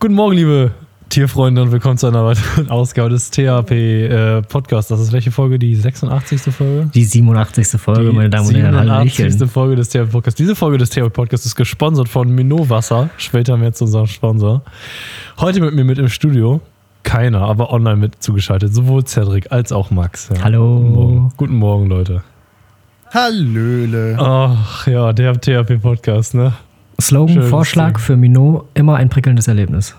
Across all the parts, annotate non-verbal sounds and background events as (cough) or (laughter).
Guten Morgen, liebe Tierfreunde und willkommen zu einer weiteren (laughs) Ausgabe des THP äh, Podcasts. Das ist welche Folge? Die 86. Folge? Die 87. Folge, Die meine Damen und Herren. 87. Hallöchen. Folge des THP Podcasts. Diese Folge des THP Podcasts ist gesponsert von Minot Wasser. Später mehr zu unserem Sponsor. Heute mit mir mit im Studio. Keiner, aber online mit zugeschaltet. Sowohl Cedric als auch Max. Ja. Hallo. Guten Morgen, Guten Morgen Leute. Hallöle. Ach ja, der THP Podcast, ne? Slogan, Schönes Vorschlag Ding. für Minot, immer ein prickelndes Erlebnis.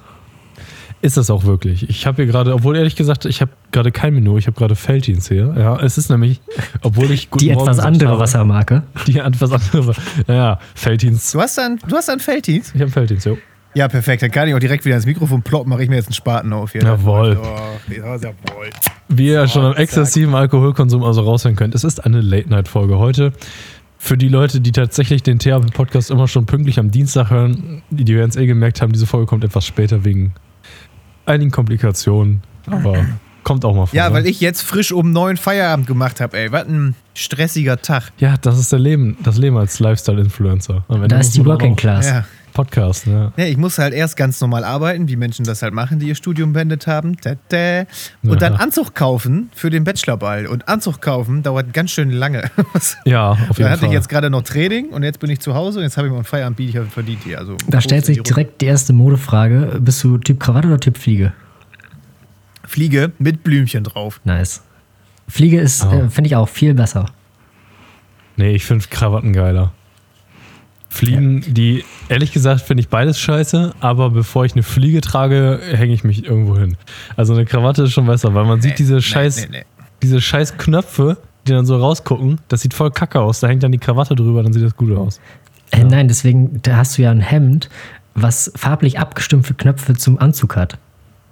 Ist das auch wirklich. Ich habe hier gerade, obwohl ehrlich gesagt, ich habe gerade kein Menü, ich habe gerade Felddienst hier. Ja, es ist nämlich, obwohl ich (laughs) Guten Die Morgen etwas andere habe, Wassermarke. (laughs) Die etwas andere. Ja, Felddienst. Du hast dann, du hast dann Felddienst? Ich habe Felddienst, jo. Ja, perfekt. Dann kann ich auch direkt wieder ins Mikrofon ploppen, mache ich mir jetzt einen Spaten auf hier. Jawohl. Oh, ja, jawohl. Wie ihr schon am exzessiven Alkoholkonsum also raushören könnt, es ist eine Late-Night-Folge heute. Für die Leute, die tatsächlich den THP-Podcast immer schon pünktlich am Dienstag hören, die, die werden es eh gemerkt haben, diese Folge kommt etwas später wegen einigen Komplikationen. Aber kommt auch mal vor. Ja, weil ich jetzt frisch um neun Feierabend gemacht habe, ey. Was ein stressiger Tag. Ja, das ist der Leben, das Leben als Lifestyle-Influencer. Da ist die Working Class. Ja. Podcast, ne? Ja, ich muss halt erst ganz normal arbeiten, wie Menschen das halt machen, die ihr Studium beendet haben. Und dann. Anzug kaufen für den Bachelorball. Und Anzug kaufen dauert ganz schön lange. (laughs) Ja, auf da jeden hatte Fall. ich jetzt gerade noch Training und jetzt bin ich zu Hause und jetzt habe ich mal einen Feierabend, biete ich halt verdient hier. Also Da stellt sich direkt die erste Modefrage. Bist du Typ Krawatte oder Typ Fliege? Fliege mit Blümchen drauf. Nice. Fliege ist, Oh. äh, finde ich auch viel besser. Nee, ich finde Krawatten geiler. Fliegen, die, ehrlich gesagt, finde ich beides scheiße, aber bevor ich eine Fliege trage, hänge ich mich irgendwo hin. Also eine Krawatte ist schon besser, weil man sieht diese Nee, scheiß, nee, nee. diese scheiß Knöpfe, die dann so rausgucken, das sieht voll kacke aus. Da hängt dann die Krawatte drüber, dann sieht das gut aus. Äh, nein, deswegen, da hast du ja ein Hemd, was farblich abgestimmte Knöpfe zum Anzug hat.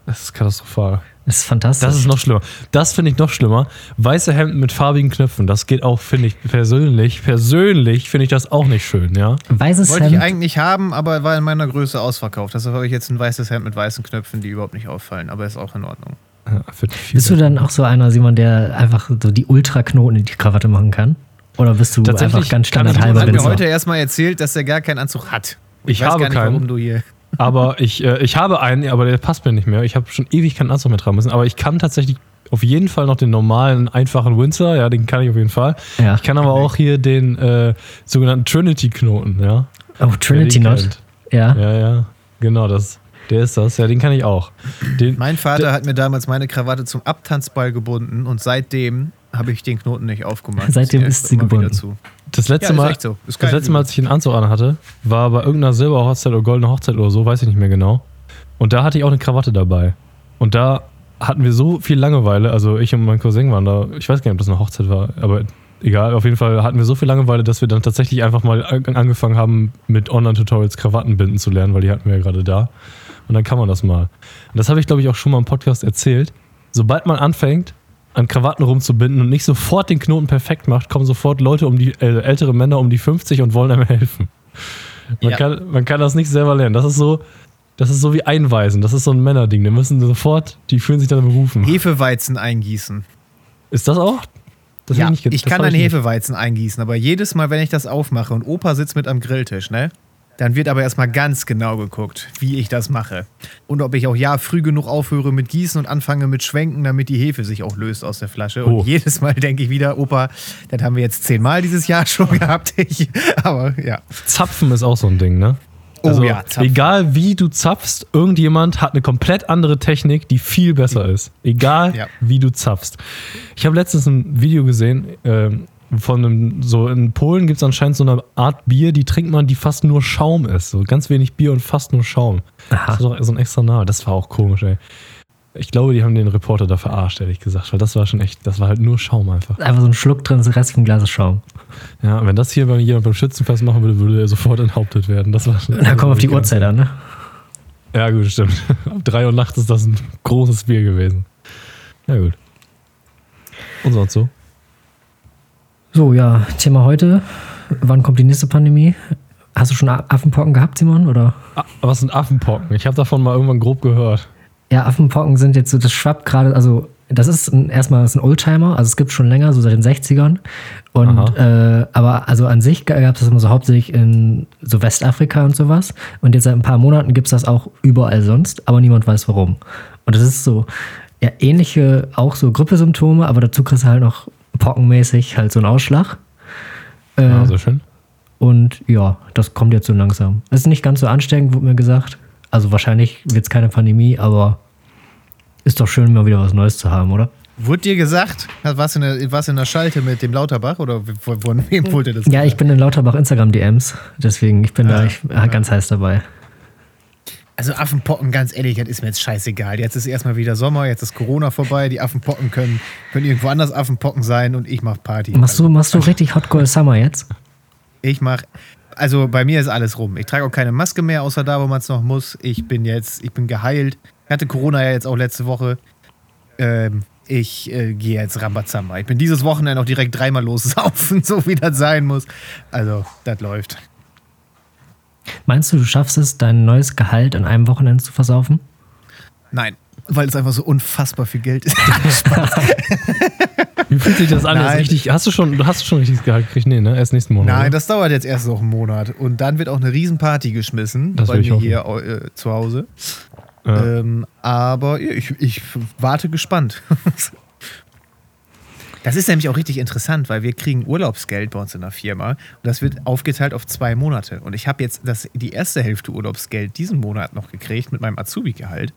Das ist katastrophal. Das ist fantastisch. Das ist noch schlimmer. Das finde ich noch schlimmer. Weiße Hemden mit farbigen Knöpfen, das geht auch, finde ich persönlich, persönlich finde ich das auch nicht schön, ja. Weißes Wollte ich Hemd. eigentlich haben, aber war in meiner Größe ausverkauft. Deshalb habe ich jetzt ein weißes Hemd mit weißen Knöpfen, die überhaupt nicht auffallen. Aber ist auch in Ordnung. ja ich Bist du dann auch so einer, Simon, der einfach so die Ultraknoten in die Krawatte machen kann? Oder bist du Tatsächlich einfach ganz kann ich- standardhalber hat mir heute erstmal erzählt, dass er gar keinen Anzug hat. Ich weiß habe gar nicht, keinen. warum du hier. Aber ich, äh, ich habe einen, aber der passt mir nicht mehr. Ich habe schon ewig keinen Anzug mehr tragen müssen. Aber ich kann tatsächlich auf jeden Fall noch den normalen, einfachen Windsor. Ja, den kann ich auf jeden Fall. Ja. Ich kann aber auch hier den äh, sogenannten Trinity-Knoten, ja. Oh, Trinity Knot. kennt. Ja. Ja, ja. Genau, das. Der ist das. Ja, den kann ich auch. Den, Mein Vater hat mir damals meine Krawatte zum Abtanzball gebunden und seitdem habe ich den Knoten nicht aufgemacht. (laughs) Seitdem ist sie gebunden. Das letzte Ja, Mal, so. Das letzte Mal, als ich einen Anzug anhatte, war bei irgendeiner Silberhochzeit oder goldene Hochzeit oder so, weiß ich nicht mehr genau. Und da hatte ich auch eine Krawatte dabei. Und da hatten wir so viel Langeweile, also ich und mein Cousin waren da, ich weiß gar nicht, ob das eine Hochzeit war, aber egal, auf jeden Fall hatten wir so viel Langeweile, dass wir dann tatsächlich einfach mal an- angefangen haben, mit Online-Tutorials Krawatten binden zu lernen, weil die hatten wir ja gerade da. Und dann kann man das mal. Und das habe ich, glaube ich, auch schon mal im Podcast erzählt. Sobald man anfängt, an Krawatten rumzubinden und nicht sofort den Knoten perfekt macht, kommen sofort Leute um die, äh, ältere Männer um die 50 und wollen einem helfen. Man, Ja. kann, man kann das nicht selber lernen. Das ist so, das ist so wie Einweisen. Das ist so ein Männerding. Die müssen sofort, die fühlen sich dann berufen. Hefeweizen eingießen. Ist das auch? Das ja, hab nicht ich kann einen. Hefeweizen eingießen, aber jedes Mal, wenn ich das aufmache und Opa sitzt mit am Grilltisch, ne? Dann wird aber erstmal ganz genau geguckt, wie ich das mache. Und ob ich auch ja früh genug aufhöre mit Gießen und anfange mit Schwenken, damit die Hefe sich auch löst aus der Flasche. Oh. Und jedes Mal denke ich wieder, Opa, das haben wir jetzt zehnmal dieses Jahr (laughs) schon gehabt. Ich, aber ja. Zapfen ist auch so ein Ding, ne? Oh Also, ja, Zapfen. egal wie du zapfst, irgendjemand hat eine komplett andere Technik, die viel besser ist. Egal Ja. wie du zapfst. Ich habe letztens ein Video gesehen, ähm, von einem, so in Polen gibt es anscheinend so eine Art Bier, die trinkt man, die fast nur Schaum ist. So ganz wenig Bier und fast nur Schaum. Das Aha. ist doch so ein extra Name. Das war auch komisch, ey. Ich glaube, die haben den Reporter da verarscht, ehrlich gesagt, weil das war schon echt, das war halt nur Schaum einfach. Einfach so ein Schluck drin, der Rest vom Glas ist Schaum. Ja, wenn das hier bei jemand beim Schützenfest machen würde, würde er sofort enthauptet werden. Das war schon. Da kommt auf die Uhrzeit an, ne? Ja, gut, stimmt. (laughs) Ab 3 Uhr nachts ist das ein großes Bier gewesen. Ja, gut. Und sonst so? So, ja, Thema heute. Wann kommt die nächste Pandemie? Hast du schon Affenpocken gehabt, Simon? Oder? Was sind Affenpocken? Ich habe davon mal irgendwann grob gehört. Ja, Affenpocken sind jetzt so, das schwappt gerade, also das ist ein, erstmal das ist ein Oldtimer, also es gibt schon länger, so seit den 60ern. Und äh, aber also an sich gab es das immer so hauptsächlich in so Westafrika und sowas. Und jetzt seit ein paar Monaten gibt es das auch überall sonst, aber niemand weiß warum. Und das ist so ja, ähnliche, auch so Grippesymptome, aber dazu kriegst du halt noch pockenmäßig halt so einen Ausschlag. Äh, Ja, so schön. und ja, das kommt jetzt so langsam. Es ist nicht ganz so ansteckend, wurde mir gesagt. Also wahrscheinlich wird es keine Pandemie, aber ist doch schön, mal wieder was Neues zu haben, oder? Wurde dir gesagt, was in, der, was in der Schalte mit dem Lauterbach oder von, wem wurde das? Ja, ich bin in Lauterbach Instagram-DMs, deswegen ich bin da Ah, ich, ja, ganz heiß dabei. Also Affenpocken, ganz ehrlich, das ist mir jetzt scheißegal. Jetzt ist erstmal wieder Sommer, jetzt ist Corona vorbei, die Affenpocken können, können irgendwo anders Affenpocken sein und ich mach Party. Machst du, machst du richtig Hot Girl Summer jetzt? Ich mach, also bei mir ist alles rum. Ich trage auch keine Maske mehr, außer da, wo man es noch muss. Ich bin jetzt, ich bin geheilt. Ich hatte Corona ja jetzt auch letzte Woche. Ähm, ich äh, gehe jetzt Rambazamba. Ich bin dieses Wochenende auch direkt dreimal lossaufen, (laughs) so wie das sein muss. Also, das läuft. Meinst du, du schaffst es, dein neues Gehalt an einem Wochenende zu versaufen? Nein, weil es einfach so unfassbar viel Geld ist. (laughs) Wie fühlt sich das an? Nein. Richtig, hast du schon, du hast schon richtiges Gehalt gekriegt? Nee, ne? Erst nächsten Monat. Nein, oder? das dauert jetzt erst noch einen Monat. Und dann wird auch eine Riesenparty geschmissen Das bei mir hoffen. hier äh, zu Hause. Ja. Ähm, aber ich, ich warte gespannt. (laughs) Das ist nämlich auch richtig interessant, weil wir kriegen Urlaubsgeld bei uns in der Firma und das wird aufgeteilt auf zwei Monate. Und ich habe jetzt das, die erste Hälfte Urlaubsgeld diesen Monat noch gekriegt mit meinem Azubi-Gehalt.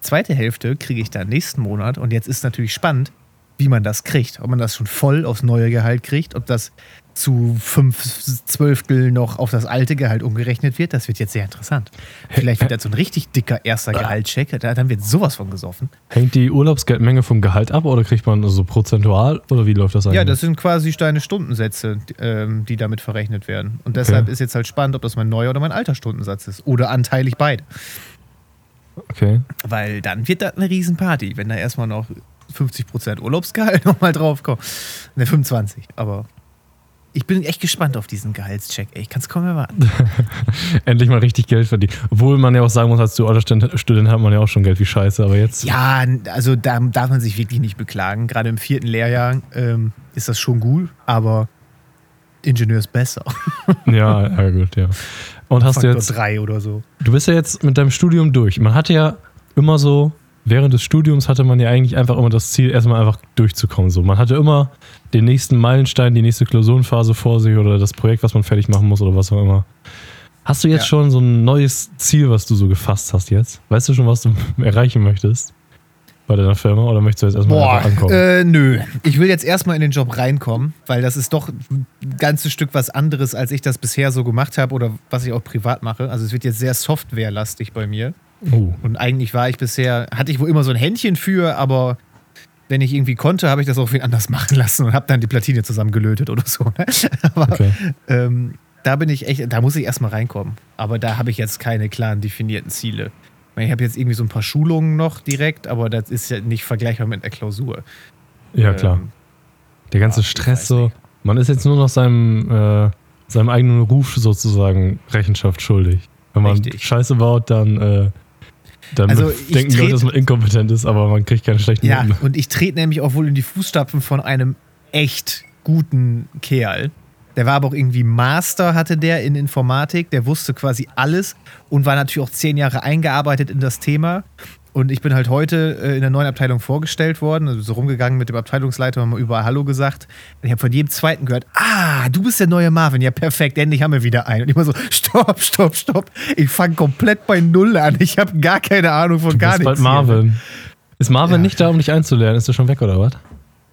Zweite Hälfte kriege ich dann nächsten Monat und jetzt ist natürlich spannend, wie man das kriegt. Ob man das schon voll aufs neue Gehalt kriegt, ob das zu fünf Zwölftel noch auf das alte Gehalt umgerechnet wird. Das wird jetzt sehr interessant. Vielleicht wird das so ein richtig dicker erster Gehaltscheck. Da, dann wird sowas von gesoffen. Hängt die Urlaubsgeldmenge vom Gehalt ab oder kriegt man so prozentual oder wie läuft das eigentlich? Ja, das sind quasi deine Stundensätze, die, ähm, die damit verrechnet werden. Und deshalb Okay. ist jetzt halt spannend, ob das mein neuer oder mein alter Stundensatz ist. Oder anteilig beide. Okay. Weil dann wird das eine Riesenparty, wenn da erstmal noch 50% Urlaubsgehalt (laughs) nochmal draufkommt. Ne, 25. Aber ich bin echt gespannt auf diesen Gehaltscheck. Ey, ich kann es kaum erwarten. (laughs) Endlich mal richtig Geld verdienen. Obwohl man ja auch sagen muss, als dualer Student Student hat man ja auch schon Geld wie Scheiße, aber jetzt. Ja, also da darf man sich wirklich nicht beklagen. Gerade im vierten Lehrjahr ähm, ist das schon gut, aber Ingenieur ist besser. (laughs) Ja, ja gut, ja. Und hast du Faktor jetzt, drei oder so. du bist ja jetzt mit deinem Studium durch. Man hatte ja immer so, während des Studiums hatte man ja eigentlich einfach immer das Ziel, erstmal einfach durchzukommen. So, man hatte immer den nächsten Meilenstein, die nächste Klausurenphase vor sich oder das Projekt, was man fertig machen muss oder was auch immer. Hast du jetzt Ja. schon so ein neues Ziel, was du so gefasst hast jetzt? Weißt du schon, was du (laughs) erreichen möchtest bei deiner Firma oder möchtest du jetzt erstmal Boah, einfach ankommen? äh, nö. Ich will jetzt erstmal in den Job reinkommen, weil das ist doch ein ganzes Stück was anderes, als ich das bisher so gemacht habe oder was ich auch privat mache. Also es wird jetzt sehr softwarelastig bei mir. Oh. Und eigentlich war ich bisher, hatte ich wohl immer so ein Händchen für, aber wenn ich irgendwie konnte, habe ich das auch wen anders (laughs) machen lassen und habe dann die Platine zusammengelötet oder so. Ne? (laughs) Aber Okay. ähm, da bin ich echt, da muss ich erstmal reinkommen. Aber da habe ich jetzt keine klaren definierten Ziele. Ich, habe jetzt irgendwie so ein paar Schulungen noch direkt, aber das ist ja nicht vergleichbar mit einer Klausur. Ja, klar. Ähm, Der ganze Ja, Stress so. Man ist jetzt nur noch seinem, äh, seinem eigenen Ruf sozusagen Rechenschaft schuldig. Wenn man Richtig. Scheiße baut, dann, äh, dann Also, ich denken Leute, dass man inkompetent ist, aber man kriegt keine schlechten Ja, Noten. und ich trete nämlich auch wohl in die Fußstapfen von einem echt guten Kerl. Der war aber auch irgendwie Master, hatte der in Informatik. Der wusste quasi alles und war natürlich auch zehn Jahre eingearbeitet in das Thema. Und ich bin halt heute äh, in der neuen Abteilung vorgestellt worden, also so rumgegangen mit dem Abteilungsleiter, haben wir überall Hallo gesagt. Und ich habe von jedem Zweiten gehört, ah, du bist der neue Marvin. Ja, perfekt, endlich haben wir wieder einen. Und ich immer so, stopp, stopp, stopp. Ich fange komplett bei Null an. Ich habe gar keine Ahnung von Du gar bist nichts. bald hier. Marvin. Ist Marvin Ja. nicht da, um dich einzulernen? Ist er schon weg oder was?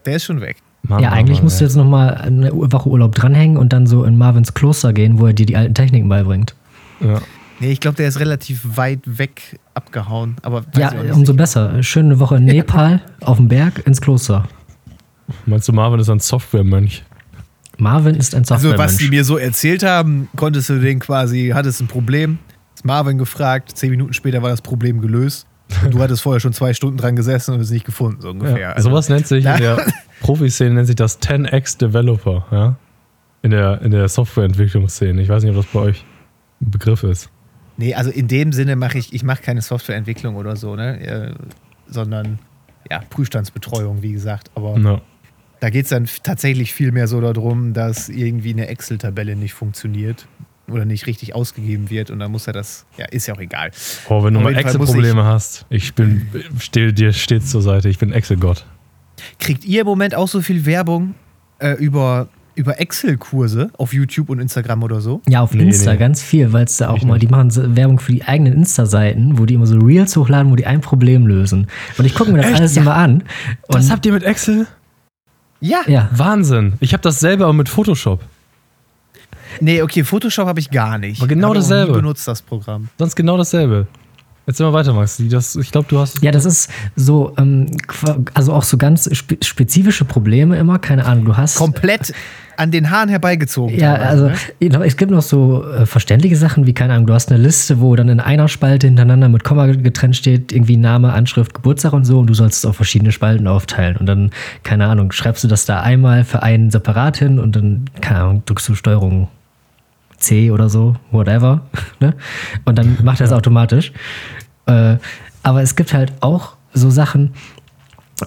Der ist schon weg. Mann, ja, eigentlich Mann, musst du jetzt nochmal eine Woche Urlaub dranhängen und dann so in Marvins Kloster gehen, wo er dir die alten Techniken beibringt. Ja. Nee, ich glaube, der ist relativ weit weg abgehauen. Aber Ja, nicht umso besser. Schöne Woche in Nepal, auf dem Berg, ins Kloster. Meinst du, Marvin ist ein Software-Mönch? Marvin ist ein Also, was die mir so erzählt haben, konntest du den quasi, hattest ein Problem, hast Marvin gefragt, zehn Minuten später war das Problem gelöst. Und du hattest vorher schon zwei Stunden dran gesessen und es nicht gefunden, so ungefähr. Ja. Also, Sowas nennt sich in der (laughs) Profiszene nennt sich das 10x Developer, ja? In der, in der Softwareentwicklungsszene. Ich weiß nicht, ob das bei euch ein Begriff ist. Nee, also in dem Sinne mache ich, ich mache keine Softwareentwicklung oder so, ne? Äh, sondern ja, Prüfstandsbetreuung, wie gesagt. Aber Ja. da geht es dann tatsächlich viel mehr so darum, dass irgendwie eine Excel-Tabelle nicht funktioniert oder nicht richtig ausgegeben wird und dann muss er das, ja, ist ja auch egal. Oh, wenn du mal Excel-Probleme hast, ich bin, stehe dir stets zur Seite, ich bin Excel-Gott. Kriegt ihr im Moment auch so viel Werbung äh, über, über Excel-Kurse auf YouTube und Instagram oder so? Ja, auf Nee, Insta nee. ganz viel, weil es da auch Ich immer, nicht. die machen Werbung für die eigenen Insta-Seiten, wo die immer so Reels hochladen, wo die ein Problem lösen. Und ich gucke mir das Echt? alles Ja. immer an. Und Das habt ihr mit Excel? Ja. ja, Wahnsinn. Ich habe das selber auch mit Photoshop. Nee, okay, Photoshop habe ich gar nicht. Aber genau Hab ich dasselbe. Nie benutzt das Programm. Sonst genau dasselbe. Jetzt mal weiter, Max. Die- Das, ich glaube, du hast. ja, das ist so, ähm, also auch so ganz spe spezifische Probleme immer, keine Ahnung, du hast. Komplett an den Haaren herbeigezogen. Ja, also ne? es gibt noch so äh, verständliche Sachen wie, keine Ahnung, du hast eine Liste, wo dann in einer Spalte hintereinander mit Komma getrennt steht, irgendwie Name, Anschrift, Geburtstag und so und du sollst es auf verschiedene Spalten aufteilen und dann, keine Ahnung, schreibst du das da einmal für einen separat hin und dann, keine Ahnung, drückst du Steuerung C oder so, whatever, (laughs) ne? Und dann macht er es automatisch. Äh, aber es gibt halt auch so Sachen,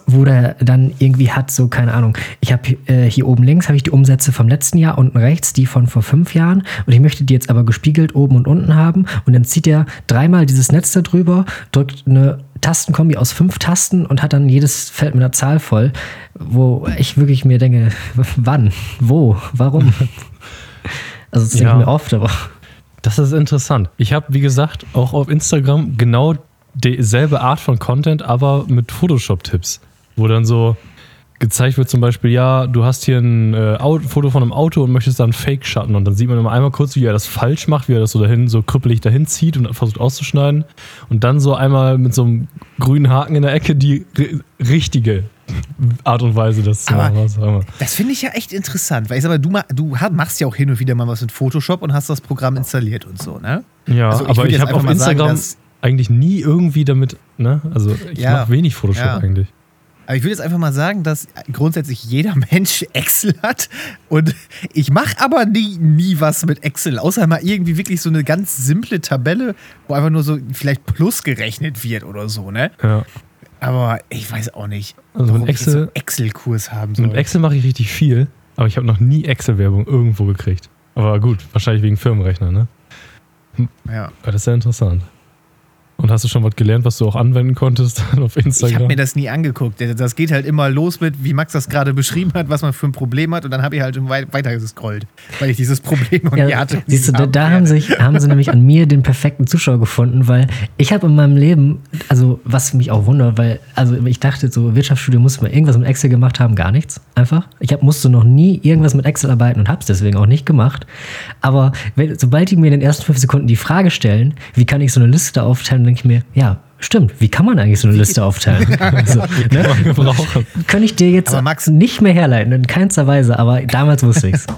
wo der dann irgendwie hat, so keine Ahnung. Ich habe äh, hier oben links habe ich die Umsätze vom letzten Jahr, unten rechts die von vor fünf Jahren und ich möchte die jetzt aber gespiegelt oben und unten haben und dann zieht er dreimal dieses Netz da drüber, drückt eine Tastenkombi aus fünf Tasten und hat dann jedes Feld mit einer Zahl voll, wo ich wirklich mir denke, (laughs) wann, wo, warum? (laughs) Also das denke Ja. ich mir oft, aber Das ist interessant. Ich habe, wie gesagt, auch auf Instagram genau dieselbe Art von Content, aber mit Photoshop-Tipps, wo dann so gezeigt wird zum Beispiel, ja, du hast hier ein äh, Foto von einem Auto und möchtest da einen Fake-Schatten und dann sieht man immer einmal kurz, wie er das falsch macht, wie er das so dahin, so krüppelig dahin zieht und versucht auszuschneiden und dann so einmal mit so einem grünen Haken in der Ecke die ri- richtige Art und Weise, das zu machen. Was auch. Das finde ich ja echt interessant, weil ich sag mal, du, ma- du machst ja auch hin und wieder mal was mit Photoshop und hast das Programm installiert und so, ne? Ja, Also ich aber ich habe auf sagen, Instagram dass- eigentlich nie irgendwie damit, ne? Also ich Ja, mache wenig Photoshop ja. eigentlich. Aber ich würde jetzt einfach mal sagen, dass grundsätzlich jeder (laughs) Mensch Excel hat und ich mache aber nie, nie was mit Excel, außer mal irgendwie wirklich so eine ganz simple Tabelle, wo einfach nur so vielleicht Plus gerechnet wird oder so, ne? Ja. Aber ich weiß auch nicht, Also warum jetzt so Excel- einen Excel-Kurs haben soll. Mit Excel mache ich richtig viel, aber ich habe noch nie Excel-Werbung irgendwo gekriegt. Aber gut, wahrscheinlich wegen Firmenrechner, ne? ja. Aber das ist ja interessant. Und hast du schon was gelernt, was du auch anwenden konntest (laughs) auf Ich Instagram? habe mir das nie angeguckt. Das geht halt immer los mit, wie Max das gerade beschrieben hat, was man für ein Problem hat. Und dann habe ich halt schon weiter gescrollt, weil ich dieses Problem noch nie Ja, hatte. siehst du, da, Haben da haben, sich, haben sie nämlich an mir den perfekten Zuschauer gefunden, weil ich habe in meinem Leben, also was mich auch wundert, weil, also ich dachte so, Wirtschaftsstudium muss man irgendwas mit Excel gemacht haben, gar nichts, einfach. Ich hab, musste noch nie irgendwas mit Excel arbeiten und habe es deswegen auch nicht gemacht. Aber wenn, sobald die mir in den ersten fünf Sekunden die Frage stellen, wie kann ich so eine Liste aufteilen, denke ich mir, ja, stimmt, wie kann man eigentlich so eine Liste aufteilen? (laughs) (laughs) so, ne? Kann ich dir jetzt Max- nicht mehr herleiten, in keinster Weise, aber damals wusste ich's. (laughs)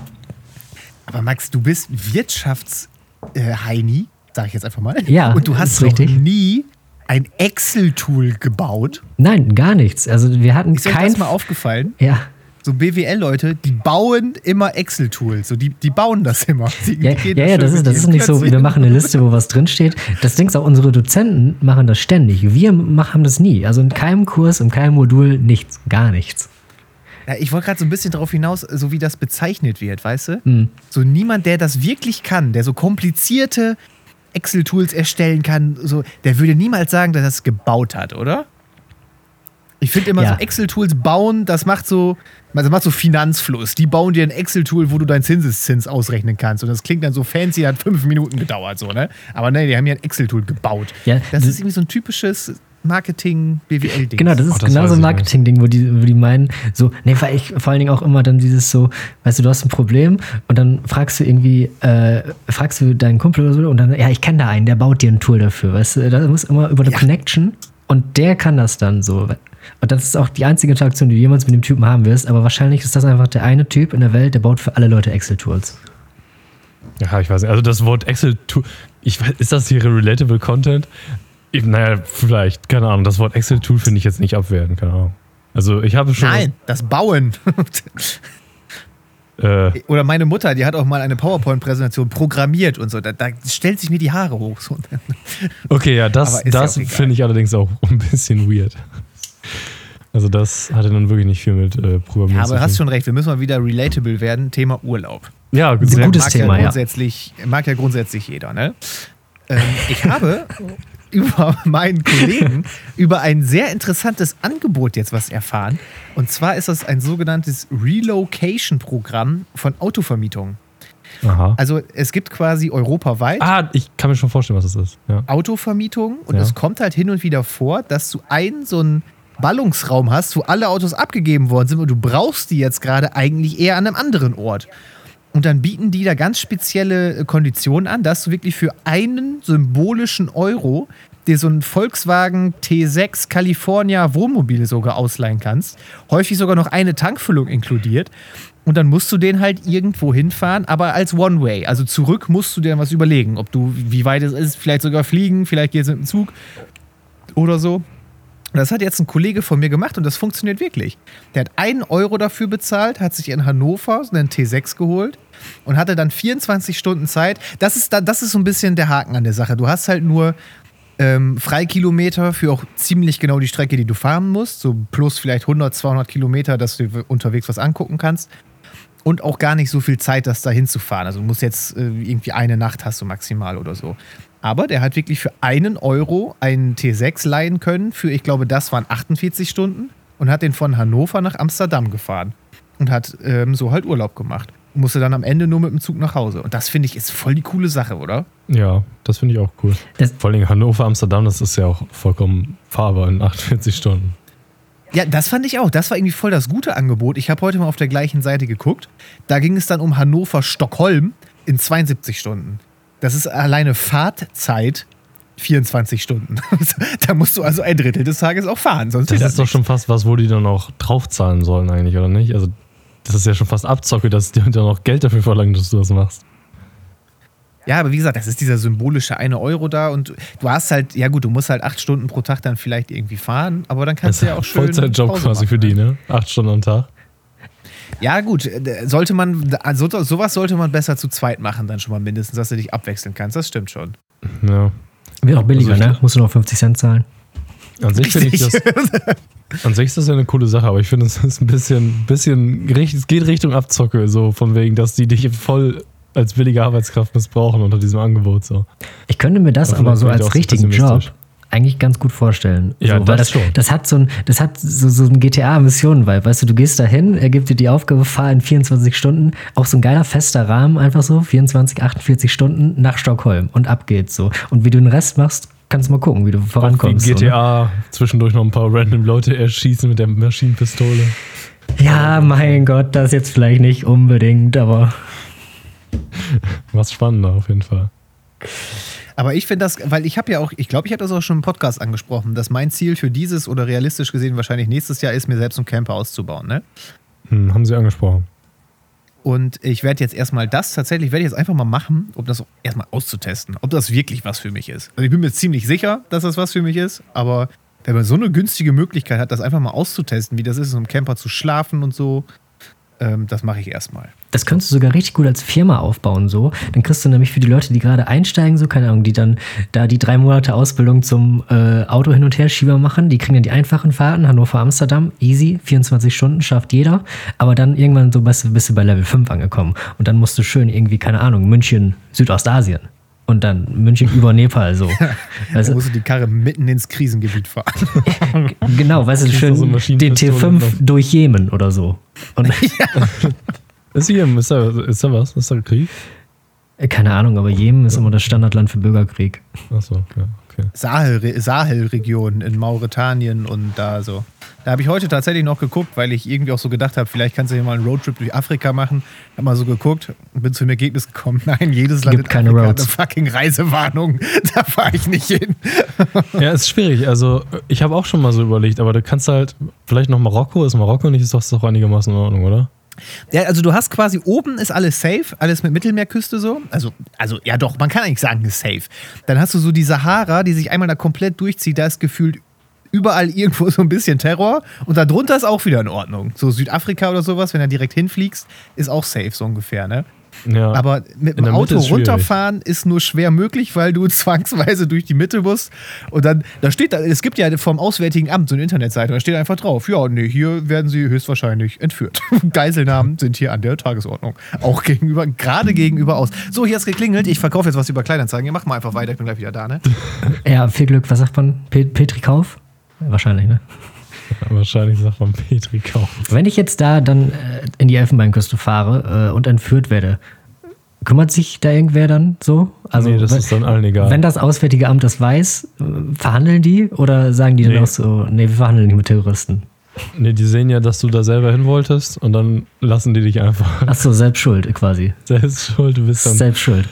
Aber Max, du bist Wirtschafts-Heini, sag ich jetzt einfach mal. Ja, Und du hast ist noch nie ein Excel-Tool gebaut. Nein, gar nichts. Also wir hatten Ist kein das mal aufgefallen? Ja. So BWL-Leute, die bauen immer Excel-Tools. So, die, die bauen das immer. (laughs) Die, Ja, die ja, ja, das ist, das ist nicht so, wir machen eine Liste, wo was drinsteht. Das Ding ist auch, unsere Dozenten machen das ständig. Wir machen das nie. Also in keinem Kurs, in keinem Modul nichts, gar nichts. Ja, ich wollte gerade so ein bisschen darauf hinaus, so wie das bezeichnet wird, weißt du? Hm. So niemand, der das wirklich kann, der so komplizierte Excel-Tools erstellen kann, so, der würde niemals sagen, dass er es gebaut hat, oder? Ich finde immer Ja. so Excel-Tools bauen, das macht so, also macht so Finanzfluss. Die bauen dir ein Excel-Tool, wo du deinen Zinseszins ausrechnen kannst. Und das klingt dann so fancy, hat fünf Minuten gedauert, so, ne? Aber ne, die haben ja ein Excel-Tool gebaut. Ja, das das- ist irgendwie so ein typisches Marketing-BWL-Ding. Genau, das ist Oh, das genau so ein Marketing-Ding, wo die, wo die meinen, so, nee, weil ich vor allen Dingen auch immer dann dieses so, weißt du, du hast ein Problem und dann fragst du irgendwie, äh, fragst du deinen Kumpel oder so und dann, ja, ich kenne da einen, der baut dir ein Tool dafür, weißt du, da muss immer über eine Ja. Connection und der kann das dann so. Und das ist auch die einzige Interaktion, die du jemals mit dem Typen haben wirst, aber wahrscheinlich ist das einfach der eine Typ in der Welt, der baut für alle Leute Excel-Tools. Ja, ich weiß nicht. Also das Wort Excel, ich weiß, ist das hier relatable Content? Ich, naja, vielleicht, keine Ahnung. Das Wort Excel-Tool finde ich jetzt nicht abwerten, keine Ahnung. Also ich habe schon. Nein, das Bauen. (laughs) Äh, Oder meine Mutter, die hat auch mal eine PowerPoint-Präsentation programmiert und so. Da, da stellt sich mir die Haare hoch. (laughs) Okay, ja, das, ja das egal. finde ich allerdings auch (laughs) ein bisschen weird. Also das hatte dann wirklich nicht viel mit äh, Programmieren Ja, aber du hast schon recht, wir müssen mal wieder relatable werden. Thema Urlaub. Ja, sehr gutes mag Thema, ja ja. grundsätzlich, Mag ja grundsätzlich jeder, ne? Ähm, ich habe (laughs) über meinen Kollegen (laughs) über ein sehr interessantes Angebot jetzt was erfahren. Und zwar ist das ein sogenanntes Relocation-Programm von Autovermietungen. Aha. Also es gibt quasi europaweit Ah, ich kann mir schon vorstellen, was das ist. Ja. Autovermietungen und Ja. es kommt halt hin und wieder vor, dass du einen so einen Ballungsraum hast, wo alle Autos abgegeben worden sind und du brauchst die jetzt gerade eigentlich eher an einem anderen Ort. Und dann bieten die da ganz spezielle äh, Konditionen an, dass du wirklich für einen symbolischen Euro dir so ein Volkswagen T6 California Wohnmobil sogar ausleihen kannst. Häufig sogar noch eine Tankfüllung inkludiert. Und dann musst du den halt irgendwo hinfahren, aber als One-Way. Also zurück musst du dir was überlegen, ob du, wie weit es ist, vielleicht sogar fliegen, vielleicht geht es mit dem Zug oder so. Und das hat jetzt ein Kollege von mir gemacht und das funktioniert wirklich. Der hat einen Euro dafür bezahlt, hat sich in Hannover einen T6 geholt und hatte dann 24 Stunden Zeit. Das ist, da, das ist so ein bisschen der Haken an der Sache. Du hast halt nur ähm, Freikilometer für auch ziemlich genau die Strecke, die du fahren musst. So plus vielleicht 100, 200 Kilometer, dass du unterwegs was angucken kannst. Und auch gar nicht so viel Zeit, das da hinzufahren. Also du musst jetzt äh, irgendwie eine Nacht hast du maximal oder so. Aber der hat wirklich für einen Euro einen T6 leihen können. Für, ich glaube, das waren 48 Stunden. Und hat den von Hannover nach Amsterdam gefahren. Und hat ähm, so halt Urlaub gemacht. Und musste dann am Ende nur mit dem Zug nach Hause. Und das finde ich ist voll die coole Sache, oder? Ja, das finde ich auch cool. Das- Vor allem Hannover, Amsterdam, das ist ja auch vollkommen fahrbar in 48 Stunden. Ja, das fand ich auch. Das war irgendwie voll das gute Angebot. Ich habe heute mal auf der gleichen Seite geguckt. Da ging es dann um Hannover-Stockholm in 72 Stunden. Das ist alleine Fahrtzeit 24 Stunden. (laughs) da musst du also ein Drittel des Tages auch fahren. Sonst Das ist doch schon fast was, wo die dann auch draufzahlen sollen eigentlich, oder nicht? Also das ist ja schon fast Abzocke, dass die dann auch Geld dafür verlangen, dass du das machst. Ja, aber wie gesagt, das ist dieser symbolische eine Euro da und du hast halt, ja gut, du musst halt acht Stunden pro Tag dann vielleicht irgendwie fahren, aber dann Das kannst ist du ja auch schön. Vollzeitjob quasi machen, für die, ne? Acht Stunden am Tag. Ja, gut, äh, sollte man, also sowas sollte man besser zu zweit machen, dann schon mal mindestens, dass du dich abwechseln kannst. Das stimmt schon. Ja. Wird auch billiger, Also ich- ne? Musst du noch 50 Cent zahlen. An sich finde ich das. (laughs) An sich ist das ja eine coole Sache, aber ich finde, es ist ein bisschen, bisschen, es geht Richtung Abzocke, so von wegen, dass die dich voll als billige Arbeitskraft missbrauchen unter diesem Angebot. So. Ich könnte mir das Aber aber vielleicht so als richtigen Job. Eigentlich ganz gut vorstellen. Ja, so, das das, schon. das hat so ein, das hat so, so ein GTA-Mission-Vibe. Weißt du, du gehst dahin, er gibt dir die Aufgabe, fahr in 24 Stunden, auch so ein geiler fester Rahmen, einfach so, 24, 48 Stunden nach Stockholm und ab geht's so. Und wie du den Rest machst, kannst du mal gucken, wie du vorankommst. Wie so, ne? GTA, zwischendurch noch ein paar random Leute erschießen mit der Maschinenpistole. Ja, mein Gott, das jetzt vielleicht nicht unbedingt, aber Was spannender auf jeden Fall. Aber ich finde das, weil ich habe ja auch, ich glaube, ich habe das auch schon im Podcast angesprochen, dass mein Ziel für dieses oder realistisch gesehen wahrscheinlich nächstes Jahr ist, mir selbst einen Camper auszubauen. Ne? Hm, haben sie angesprochen. Und ich werde jetzt erstmal das tatsächlich, werde ich jetzt einfach mal machen, um das erstmal auszutesten, ob das wirklich was für mich ist. Also ich bin mir ziemlich sicher, dass das was für mich ist, aber wenn man so eine günstige Möglichkeit hat, das einfach mal auszutesten, wie das ist, in so einem Camper zu schlafen und so, ähm, das mache ich erstmal. Das könntest du sogar richtig gut als Firma aufbauen, so. Dann kriegst du nämlich für die Leute, die gerade einsteigen, so, keine Ahnung, die dann da die drei Monate Ausbildung zum äh, Auto hin und her Schieber machen, die kriegen dann die einfachen Fahrten, Hannover, Amsterdam, easy, 24 Stunden, schafft jeder. Aber dann irgendwann so bist, du- bist du bei Level 5 angekommen. Und dann musst du schön irgendwie, keine Ahnung, München, Südostasien. Und dann München (laughs) über Nepal, so. Da Weißt du, musst du die Karre mitten ins Krisengebiet fahren. (laughs) genau, weißt du, schön so den Maschinenpistole T5 drauf. durch Jemen oder so. Und (laughs) Ist hier, ist da, ist da was? Ist da Krieg? keine Ahnung, aber Jemen ist immer das Standardland für Bürgerkrieg. Achso, ja, okay. Sahel, Sahelregion in Mauretanien und da so. Da habe ich heute tatsächlich noch geguckt, weil ich irgendwie auch so gedacht habe, vielleicht kannst du hier mal einen Roadtrip durch Afrika machen. Hab mal so geguckt und bin zu dem Ergebnis gekommen, (laughs) nein, jedes Land Gibt in keine Afrika Roads. hat eine fucking Reisewarnung. (laughs) Da fahre ich nicht hin. Ja, ist schwierig. Also, ich habe auch schon mal so überlegt, aber du kannst halt, vielleicht noch Marokko, ist Marokko nicht, ist doch, ist doch einigermaßen in Ordnung, oder? Ja, also du hast quasi oben ist alles safe, alles mit Mittelmeerküste so. Also, also ja doch, man kann eigentlich sagen, ist safe. Dann hast du so die Sahara, die sich einmal da komplett durchzieht, da ist gefühlt überall irgendwo so ein bisschen Terror und darunter ist auch wieder in Ordnung. So Südafrika oder sowas, wenn du direkt hinfliegst, ist auch safe so ungefähr, ne? Ja. Aber mit dem Auto ist runterfahren ist nur schwer möglich, weil du (laughs) zwangsweise durch die Mitte musst. Und dann, da steht da, es gibt ja vom Auswärtigen Amt so eine Internetseite, da steht einfach drauf, ja, nee, hier werden sie höchstwahrscheinlich entführt. (laughs) Geiselnahmen sind hier an der Tagesordnung. Auch gegenüber, gerade gegenüber aus. So, hier ist geklingelt, ich verkaufe jetzt was über Kleinanzeigen. Ihr macht mal einfach weiter, ich bin gleich wieder da, ne? Ja, viel Glück. Was sagt man? Pe Petri Kauf? Wahrscheinlich, ne? (laughs) Wahrscheinlich sagt man Petri Kauf. Wenn ich jetzt da dann äh, in die Elfenbeinküste fahre äh, und entführt werde, kümmert sich da irgendwer dann so? Also, nee, das wenn, ist dann allen egal. wenn das Auswärtige Amt das weiß, äh, verhandeln die oder sagen die dann Nee. auch so, nee, wir verhandeln nicht mit Terroristen? nee, die sehen ja, dass du da selber hin wolltest und dann lassen die dich einfach Ach so, selbst schuld quasi. (laughs) selbst schuld. Du bist dann Selbst schuld.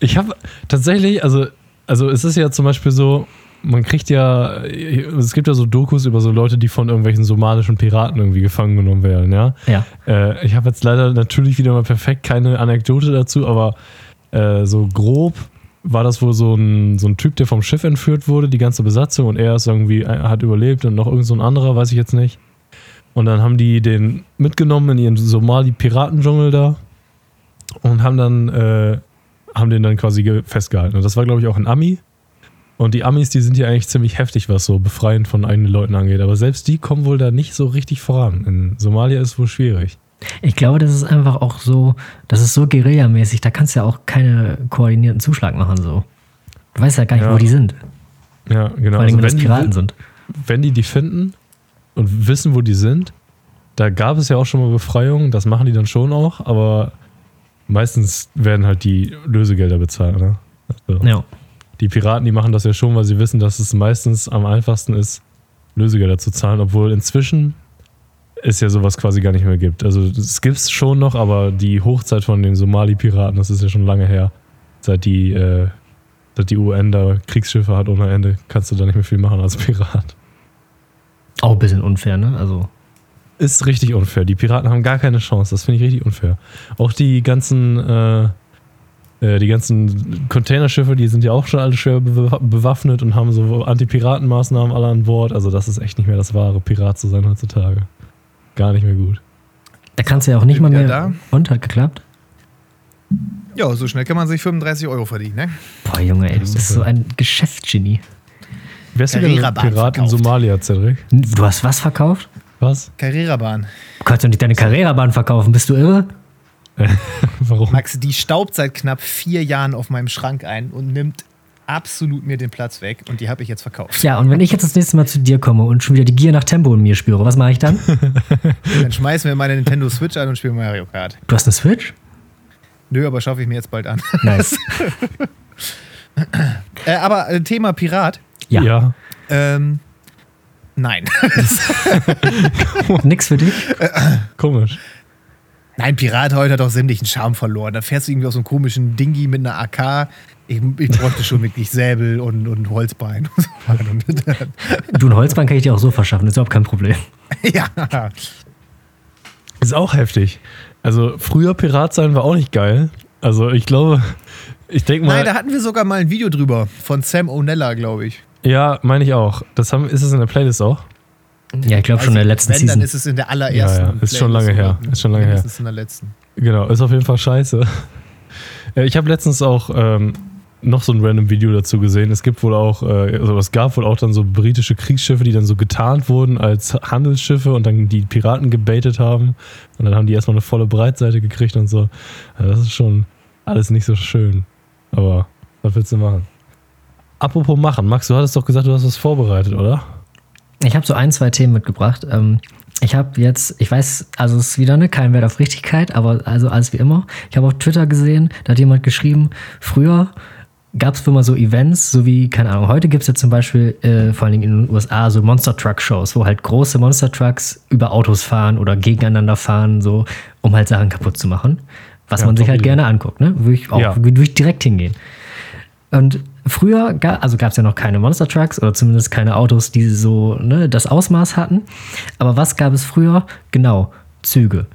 Ich habe tatsächlich, also, also es ist ja zum Beispiel so, man kriegt ja, es gibt ja so Dokus über so Leute, die von irgendwelchen somalischen Piraten irgendwie gefangen genommen werden, ja. Ja. Äh, ich habe jetzt leider natürlich wieder mal perfekt keine Anekdote dazu, aber äh, so grob war das wohl so ein, so ein Typ, der vom Schiff entführt wurde, die ganze Besatzung und er ist irgendwie, er hat überlebt und noch irgend so ein anderer, weiß ich jetzt nicht. Und dann haben die den mitgenommen in ihren Somali-Piratendschungel da und haben dann, äh, haben den dann quasi ge- festgehalten. Und das war, glaube ich, auch ein Ami. Und die Amis, die sind ja eigentlich ziemlich heftig, was so Befreien von eigenen Leuten angeht. Aber selbst die kommen wohl da nicht so richtig voran. In Somalia ist es wohl schwierig. Ich glaube, das ist einfach auch so, das ist so guerillamäßig, da kannst du ja auch keine koordinierten Zuschlag machen so. Du weißt ja gar nicht, Ja. wo die sind. Ja, genau. Vor allem, wenn Also das die- Piraten sind. wenn die die finden und wissen, wo die sind, da gab es ja auch schon mal Befreiungen, das machen die dann schon auch, aber meistens werden halt die Lösegelder bezahlt. Ne? Also Ja. Die Piraten, die machen das ja schon, weil sie wissen, dass es meistens am einfachsten ist, Lösegelder zu zahlen, obwohl inzwischen es ja sowas quasi gar nicht mehr gibt. Also es gibt es schon noch, aber die Hochzeit von den Somali-Piraten, das ist ja schon lange her. Seit die, äh, seit die UN da Kriegsschiffe hat ohne Ende, kannst du da nicht mehr viel machen als Pirat. Auch ein bisschen unfair, ne? Also, Ist richtig unfair. Die Piraten haben gar keine Chance. Das finde ich richtig unfair. Auch die ganzen, äh, die ganzen Containerschiffe, die sind ja auch schon alle schwer bewa- bewaffnet und haben so Anti-Piraten-Maßnahmen alle an Bord. Also das ist echt nicht mehr das wahre Pirat zu sein heutzutage. Gar nicht mehr gut. da kannst du ja auch nicht mal mehr. da. Und, hat geklappt? Ja, so schnell kann man sich 35 Euro verdienen, ne? Boah, Junge, ey, du ist bist so ein Geschäftsgenie. Wärst du denn Pirat in verkauft. Somalia, Cedric? Du hast was verkauft? Was? Carrera-Bahn. Du kannst doch nicht deine Carrera-Bahn verkaufen, bist du irre? (laughs) Warum? Max, die staubt seit knapp vier Jahren auf meinem Schrank ein und nimmt absolut mir den Platz weg und die habe ich jetzt verkauft. Ja, und wenn ich jetzt das nächste Mal zu dir komme und schon wieder die Gier nach Tempo in mir spüre, was mache ich dann? (laughs) Dann schmeißen wir meine Nintendo Switch an und spielen Mario Kart. Du hast eine Switch? Nö, aber schaffe ich mir jetzt bald an. (laughs) Nice. Äh, aber äh, Thema Pirat. Ja. Ähm, nein. Nix für dich? Komisch. Nein, Pirat heute hat doch sämtlichen Charme verloren. Da fährst du irgendwie auf so einem komischen Dingi mit einer AK. Ich, ich bräuchte schon wirklich Säbel und, und Holzbein. (laughs) Du, ein Holzbein kann ich dir auch so verschaffen, ist überhaupt kein Problem. (laughs) ja. Ist auch heftig. Also früher Pirat sein war auch nicht geil. Also ich glaube, ich denke mal. Nein, da hatten wir sogar mal ein Video drüber. Von Sam O'Nella, glaube ich. Ja, meine ich auch. Das haben, ist es in der Playlist auch? Ja, ich glaube schon in der letzten Wenn, Season. dann ist es in der allerersten. Ja, ja, ist schon lange her. Ist schon lange her. mindestens in der letzten. Genau, ist auf jeden Fall scheiße. (laughs) Äh, Ich habe letztens auch ähm, noch so ein random Video dazu gesehen. Es gibt wohl auch, äh, also es gab wohl auch dann so britische Kriegsschiffe, die dann so getarnt wurden als Handelsschiffe und dann die Piraten gebaitet haben. Und dann haben die erstmal eine volle Breitseite gekriegt und so. Also das ist schon alles nicht so schön. Aber was willst du machen? Apropos machen, Max, du hattest doch gesagt, du hast was vorbereitet, oder? Ich habe so ein, zwei Themen mitgebracht. Ähm, ich habe jetzt, ich weiß, also es ist wieder ne, kein Wert auf Richtigkeit, aber also alles wie immer. Ich habe auf Twitter gesehen, da hat jemand geschrieben, früher gab es immer so Events, so wie, keine Ahnung, heute gibt es ja zum Beispiel, äh, vor allen Dingen in den USA, so Monster Truck Shows, wo halt große Monster Trucks über Autos fahren oder gegeneinander fahren, so, um halt Sachen kaputt zu machen. Was Ja, man sich halt gerne anguckt, ne? Würde ich auch, Ja. würde ich direkt hingehen. Und früher, ga, also gab es ja noch keine Monster Trucks oder zumindest keine Autos, die so ne, das Ausmaß hatten. Aber was gab es früher? Genau, Züge.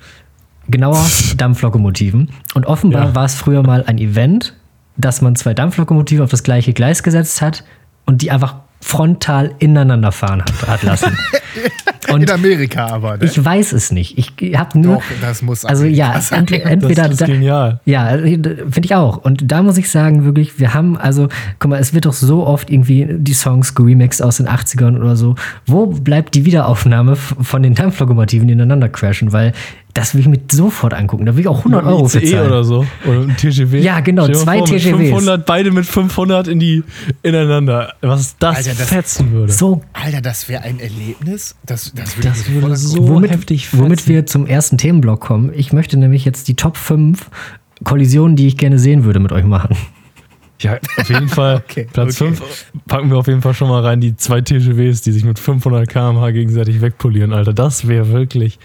Genauer (laughs) Dampflokomotiven. Und offenbar Ja. war es früher mal ein Event, dass man zwei Dampflokomotiven auf das gleiche Gleis gesetzt hat und die einfach frontal ineinander fahren hat, hat lassen. (laughs) Und In Amerika aber, ne? ich weiß es nicht. Ich habe nur. Doch, das muss Also ja, ent, entweder das ist da- genial. Ja, finde ich auch. Und da muss ich sagen, wirklich, wir haben, also, guck mal, es wird doch so oft irgendwie die Songs geremixed aus den 80ern oder so. Wo bleibt die Wiederaufnahme von den Dampflokomotiven, die ineinander crashen? Weil das will ich mir sofort angucken. Da will ich auch 100 Euro für ICE zahlen. E oder so. Oder ein TGW. Ja, genau, zwei vor, mit TGWs. 500, beide mit 500 in die, ineinander. Was das, Alter, das- fetzen würde. So, Alter, das wäre ein Erlebnis. Das, das würde Das würde so womit, heftig womit fetzen. wir zum ersten Themenblock kommen. Ich möchte nämlich jetzt die Top 5 Kollisionen, die ich gerne sehen würde, mit euch machen. Ja, auf jeden Fall. (laughs) Okay, Platz okay. 5 packen wir auf jeden Fall schon mal rein, die zwei TGWs, die sich mit 500 km/h gegenseitig wegpolieren, Alter. Das wäre wirklich.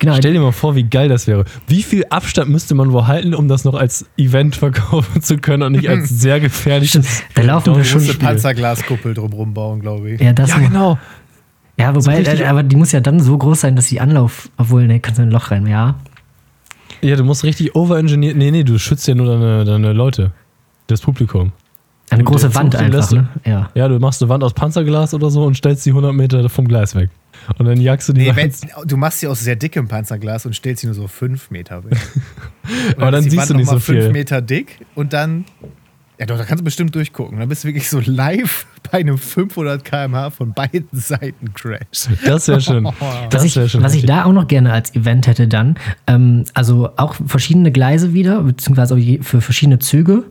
Genau, Stell dir mal vor, wie geil das wäre. Wie viel Abstand müsste man wohl halten, um das noch als Event verkaufen zu können und nicht als (laughs) sehr gefährliches. da laufen wir schon. Große Panzerglaskuppel drumrum bauen, glaube ich. Ja, das Ja, genau. Ja, wobei, richtig- äh, aber die muss ja dann so groß sein, dass die Anlauf, obwohl, ne, kannst du in ein Loch rein, ja. Ja, du musst richtig overengineert. Nee, nee, du schützt ja nur deine, deine Leute. Das Publikum. Eine große Wand einfach, lässt ne? Ja. Ja, du machst eine Wand aus Panzerglas oder so und stellst die 100 Meter vom Gleis weg. Und dann jagst du die Nee, Wand- wenn, du machst sie aus sehr dickem Panzerglas und stellst sie nur so 5 Meter weg. (laughs) Aber dann ist die siehst Wand du nicht so viel. fünf Meter dick und dann. Ja, doch, da kannst du bestimmt durchgucken. Dann bist du wirklich so live (laughs) bei einem 500 km/h von beiden (laughs) Seiten Crash. Das wäre schön. (laughs) Was, Das ich, wäre schon was ich da auch noch gerne als Event hätte dann, ähm, also auch verschiedene Gleise wieder, beziehungsweise für verschiedene Züge.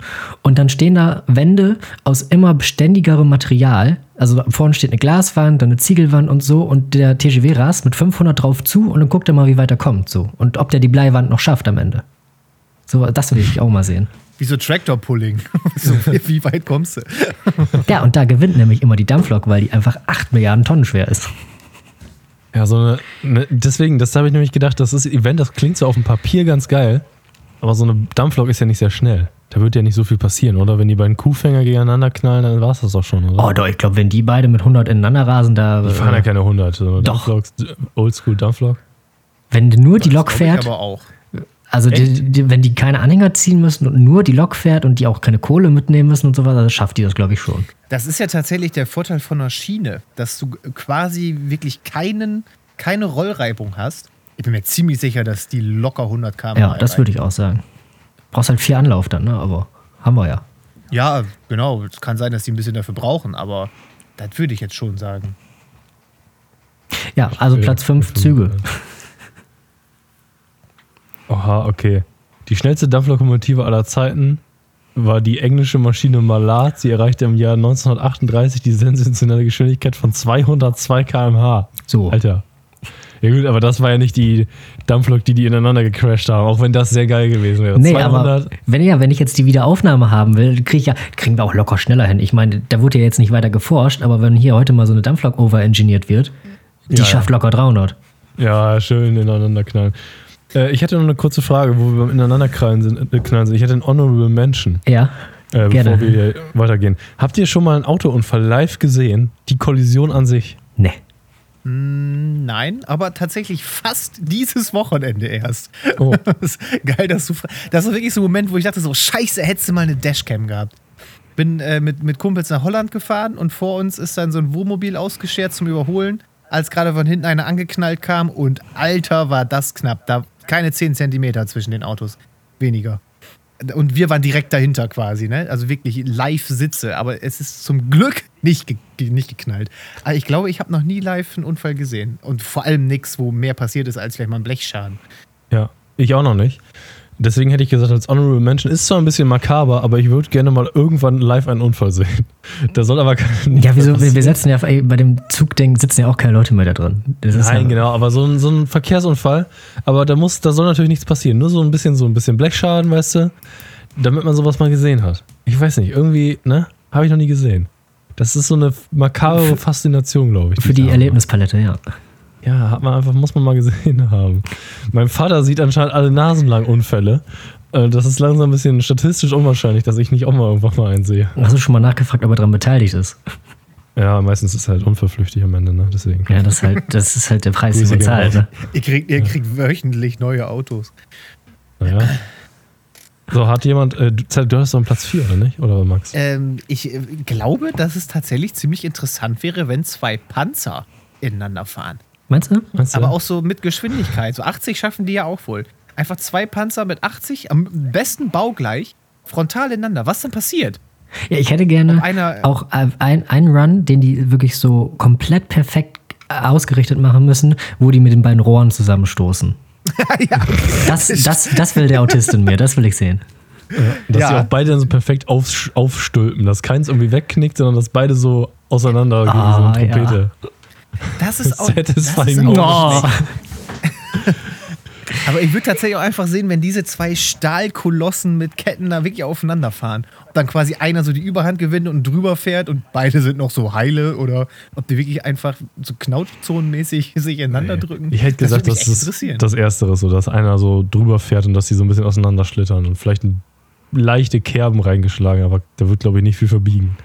Und dann stehen da Wände aus immer beständigerem Material. Also vorne steht eine Glaswand, dann eine Ziegelwand und so. Und der TGW rast mit 500 drauf zu und dann guckt er mal, wie weit er kommt. So. Und ob der die Bleiwand noch schafft am Ende. So, das will ich auch mal sehen. Wie so Tractor-Pulling. (laughs) so, wie, weit kommst du? Ja, und da gewinnt nämlich immer die Dampflok, weil die einfach 8 Milliarden Tonnen schwer ist. Ja, so eine, ne, deswegen, das habe ich nämlich gedacht, das ist Event, das klingt so auf dem Papier ganz geil, aber so eine Dampflok ist ja nicht sehr schnell. Da wird ja nicht so viel passieren, oder? Wenn die beiden Kuhfänger gegeneinander knallen, dann war es das doch schon, oder? Oh, doch, ich glaube, wenn die beide mit 100 ineinander rasen, da. die fahren ja keine 100. So eine Doch. Dampfloks, Oldschool Dampflok. wenn nur die Lok Glaub ich fährt, aber auch. Also die, die, wenn die keine Anhänger ziehen müssen und nur die Lok fährt und die auch keine Kohle mitnehmen müssen und so weiter, dann schafft die das, glaube ich, schon. Das ist ja tatsächlich der Vorteil von einer Schiene, dass du quasi wirklich keinen, keine Rollreibung hast. Ich bin mir ziemlich sicher, dass die locker 100 km Ja, das würde ich auch sagen. Brauchst halt vier Anlauf dann, ne? Aber haben wir ja. Ja, genau. Es kann sein, dass die ein bisschen dafür brauchen, aber das würde ich jetzt schon sagen. Ja, also Ja, Platz 5 fünf, Züge. Ja. Oha, okay. Die schnellste Dampflokomotive aller Zeiten war die englische Maschine Malat. Sie erreichte im Jahr 1938 die sensationelle Geschwindigkeit von 202 km/h. So. Alter. Ja gut, aber das war ja nicht die Dampflok, die die ineinander gecrashed haben, auch wenn das sehr geil gewesen wäre. Nee, aber wenn, ja, wenn ich jetzt die Wiederaufnahme haben will, krieg ja, kriegen wir auch locker schneller hin. Ich meine, da wurde ja jetzt nicht weiter geforscht, aber wenn hier heute mal so eine Dampflok overengineert wird, die Ja, schafft locker 300. Ja, schön ineinander knallen. Äh, ich hätte noch eine kurze Frage, wo wir beim ineinander knallen sind. Äh, knallen sind. Ich hätte einen Honorable Mention. Ja. Äh, Gerne. bevor wir hier weitergehen. Habt ihr schon mal einen Autounfall live gesehen? Die Kollision an sich? Nee. Nein, aber tatsächlich fast dieses Wochenende erst. Oh. (laughs) Das ist geil, dass du. Das war wirklich so ein Moment, wo ich dachte: so, Scheiße, hättest du mal eine Dashcam gehabt. Bin äh, mit, mit Kumpels nach Holland gefahren und vor uns ist dann so ein Wohnmobil ausgeschert zum Überholen, als gerade von hinten einer angeknallt kam und Alter, war das knapp. Da keine 10 Zentimeter zwischen den Autos. Weniger. Und wir waren direkt dahinter quasi, ne? Also wirklich live sitze. Aber es ist zum Glück nicht, ge nicht geknallt. Aber ich glaube, ich habe noch nie live einen Unfall gesehen. Und vor allem nichts, wo mehr passiert ist als vielleicht mal ein Blechschaden. Ja, ich auch noch nicht. Deswegen hätte ich gesagt, als Honorable Mention ist zwar ein bisschen makaber, aber ich würde gerne mal irgendwann live einen Unfall sehen. (laughs) Da soll aber kein. Ja, wieso? Wir, wir setzen ja ey, bei dem Zugding sitzen ja auch keine Leute mehr da drin. Das ist Nein, ja, genau, aber so ein, so ein Verkehrsunfall, aber da muss, da soll natürlich nichts passieren. Nur so ein bisschen, so ein bisschen Blechschaden, weißt du, damit man sowas mal gesehen hat. Ich weiß nicht, irgendwie, ne, habe ich noch nie gesehen. Das ist so eine makabre Faszination, glaube ich. Für die habe. Erlebnispalette, ja. Ja, hat man einfach, muss man mal gesehen (laughs) haben. Mein Vater sieht anscheinend alle Nasen lang Unfälle. Äh, Das ist langsam ein bisschen statistisch unwahrscheinlich, dass ich nicht auch mal irgendwann mal einen sehe. Hast du schon mal nachgefragt, ob er daran beteiligt ist? Ja, meistens ist es halt unverflüchtig am Ende, ne? Deswegen. Ja, das ist halt, das ist halt der Preis, den man zahlt. Ne? Ihr kriegt, ihr kriegt wöchentlich neue Autos. Naja. So, hat jemand, äh, du du hast doch einen Platz 4, oder nicht? Oder Max? Ähm, ich äh, glaube, dass es tatsächlich ziemlich interessant wäre, wenn zwei Panzer ineinander fahren. Meinst du? Meinst du? Aber auch so mit Geschwindigkeit. So 80 schaffen die ja auch wohl. Einfach zwei Panzer mit 80, am besten baugleich, frontal ineinander. Was denn passiert? Ja, ich hätte gerne einer- auch äh, ein, einen Run, den die wirklich so komplett perfekt ausgerichtet machen müssen, wo die mit den beiden Rohren zusammenstoßen. (laughs) ja, Das, das, das will der Autist in mir, das will ich sehen. dass ja. die auch beide dann so perfekt auf, aufstülpen, dass keins irgendwie wegknickt, sondern dass beide so auseinander gehen, wie so Ah, eine Trompete. Das ist auch. Das Satisfying ist auch Oh. (laughs) Aber ich würde tatsächlich auch einfach sehen, wenn diese zwei Stahlkolossen mit Ketten da wirklich aufeinander fahren. Ob dann quasi einer so die Überhand gewinnt und drüber fährt und beide sind noch so heile oder ob die wirklich einfach so knautschzonenmäßig sich ineinander drücken. Ich hätte gesagt, das, das, ist das Erstere, so dass einer so drüber fährt und dass die so ein bisschen auseinanderschlittern und vielleicht ein, leichte Kerben reingeschlagen, aber da wird, glaube ich, nicht viel verbiegen.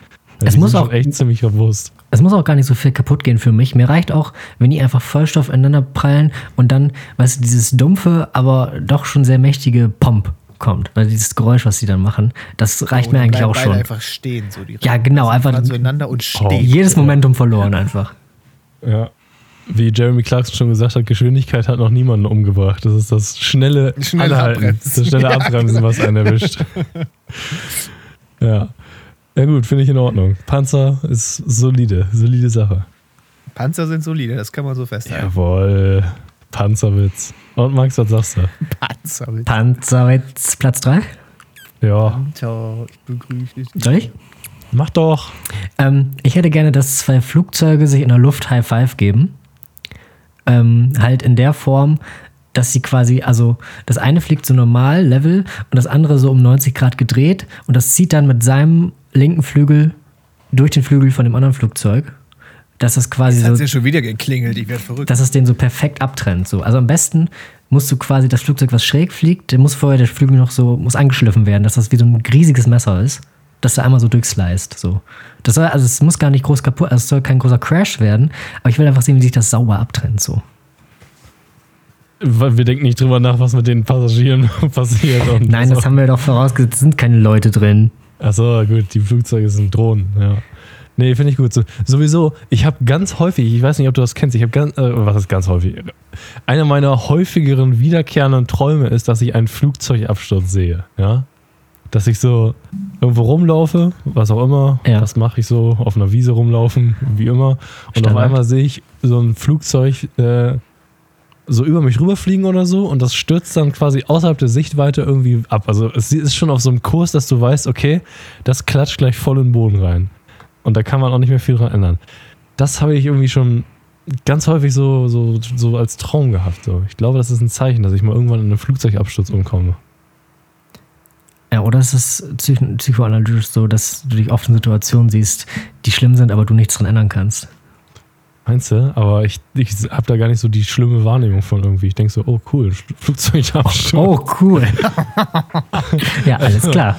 Es muss auch- echt ziemlich robust. Es muss auch gar nicht so viel kaputt gehen für mich. Mir reicht auch, wenn die einfach Vollstoff ineinander prallen und dann, weißt du, dieses dumpfe, aber doch schon sehr mächtige Pomp kommt. Weil dieses Geräusch, was sie dann machen, das reicht mir Oder eigentlich auch beide schon. einfach stehen. So die Ja, genau, einfach- fahren zueinander und Oh. stehen. Jedes Momentum verloren einfach. Ja. Wie Jeremy Clarkson schon gesagt hat, Geschwindigkeit hat noch niemanden umgebracht. Das ist das schnelle, Schnelle Anhalten, Abbremsen. Das schnelle (laughs) Ja, Abbremsen, was einen erwischt. ja. Ja gut, finde ich in Ordnung. Panzer ist solide, solide Sache. Panzer sind solide, das kann man so festhalten. Jawohl. Panzerwitz. Und Max, was sagst du? Panzer mit Panzerwitz Platz 3. Ja, Panzer, ich begrüße dich. Soll ich? mach doch. Ähm, ich hätte gerne, dass zwei Flugzeuge sich in der Luft High Five geben. Ähm, halt in der Form, dass sie quasi, also das eine fliegt so normal, Level, und das andere so um 90 Grad gedreht und das zieht dann mit seinem linken Flügel durch den Flügel von dem anderen Flugzeug. Dass das quasi Jetzt hat so, sie schon wieder geklingelt, ich werde verrückt. dass es den so perfekt abtrennt. So. Also am besten musst du quasi das Flugzeug, was schräg fliegt, der muss vorher der Flügel noch so, muss angeschliffen werden, dass das wie so ein riesiges Messer ist, dass er einmal so durchsliced. So. Das soll, also es muss gar nicht groß kaputt, also es soll kein großer Crash werden, aber ich will einfach sehen, wie sich das sauber abtrennt. So. Weil Wir denken nicht drüber nach, was mit den Passagieren (laughs) passiert. Nein, das haben wir doch vorausgesetzt, es sind keine Leute drin. Achso, gut, die Flugzeuge sind Drohnen, ja. Nee, finde ich gut. So, sowieso, ich habe ganz häufig, ich weiß nicht, ob du das kennst, ich habe ganz, äh, was ist ganz häufig? Einer meiner häufigeren wiederkehrenden Träume ist, dass ich einen Flugzeugabsturz sehe, ja. Dass ich so irgendwo rumlaufe, was auch immer, Ja. was mache ich so, auf einer Wiese rumlaufen, wie immer. Und auf Standard. einmal sehe ich so ein Flugzeug äh, so über mich rüberfliegen oder so und das stürzt dann quasi außerhalb der Sichtweite irgendwie ab. Also es ist schon auf so einem Kurs, dass du weißt, okay, das klatscht gleich voll in den Boden rein. Und da kann man auch nicht mehr viel dran ändern. Das habe ich irgendwie schon ganz häufig so, so, so als Traum gehabt. So. Ich glaube, das ist ein Zeichen, dass ich mal irgendwann in einem Flugzeugabsturz umkomme. Ja, oder es ist psych- psychoanalytisch so, dass du dich oft in Situationen siehst, die schlimm sind, aber du nichts dran ändern kannst. Meinst du? Aber ich, ich habe da gar nicht so die schlimme Wahrnehmung von irgendwie. Ich denke so, oh cool, Flugzeugabsturz. Oh, cool. (laughs) ja, alles klar.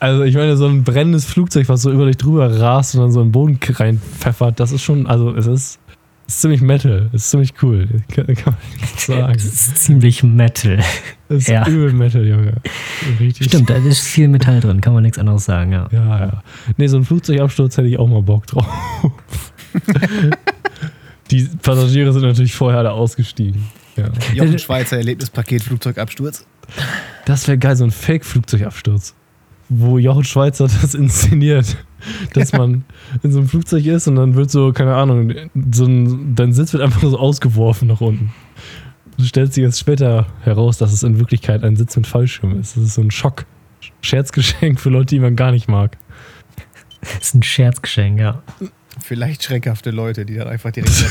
Also ich meine, so ein brennendes Flugzeug, was so über dich drüber rast und dann so in den Boden reinpfeffert, das ist schon, also es ist, ist ziemlich Metal, ist ziemlich cool. (laughs) Kann, kann man nicht (laughs) sagen. Das ist ziemlich Metal. Das ist Ja. übel Metal, Junge. Richtig. Stimmt, da ist viel Metall drin, kann man nichts anderes sagen, ja. Ja, ja. Nee, so ein Flugzeugabsturz hätte ich auch mal Bock drauf. Die Passagiere sind natürlich vorher alle ausgestiegen. Ja. Jochen Schweizer Erlebnispaket Flugzeugabsturz. Das wäre geil, so ein Fake-Flugzeugabsturz. Wo Jochen Schweizer (laughs) das inszeniert. Dass man in so einem Flugzeug ist und dann wird so, keine Ahnung, so ein, dein Sitz wird einfach so ausgeworfen nach unten. Du stellst sich jetzt später heraus, dass es in Wirklichkeit ein Sitz mit Fallschirm ist. Das ist so ein Schock. Scherzgeschenk für Leute, die man gar nicht mag. Das ist ein Scherzgeschenk, ja. Vielleicht schreckhafte Leute, die dann einfach direkt. (laughs)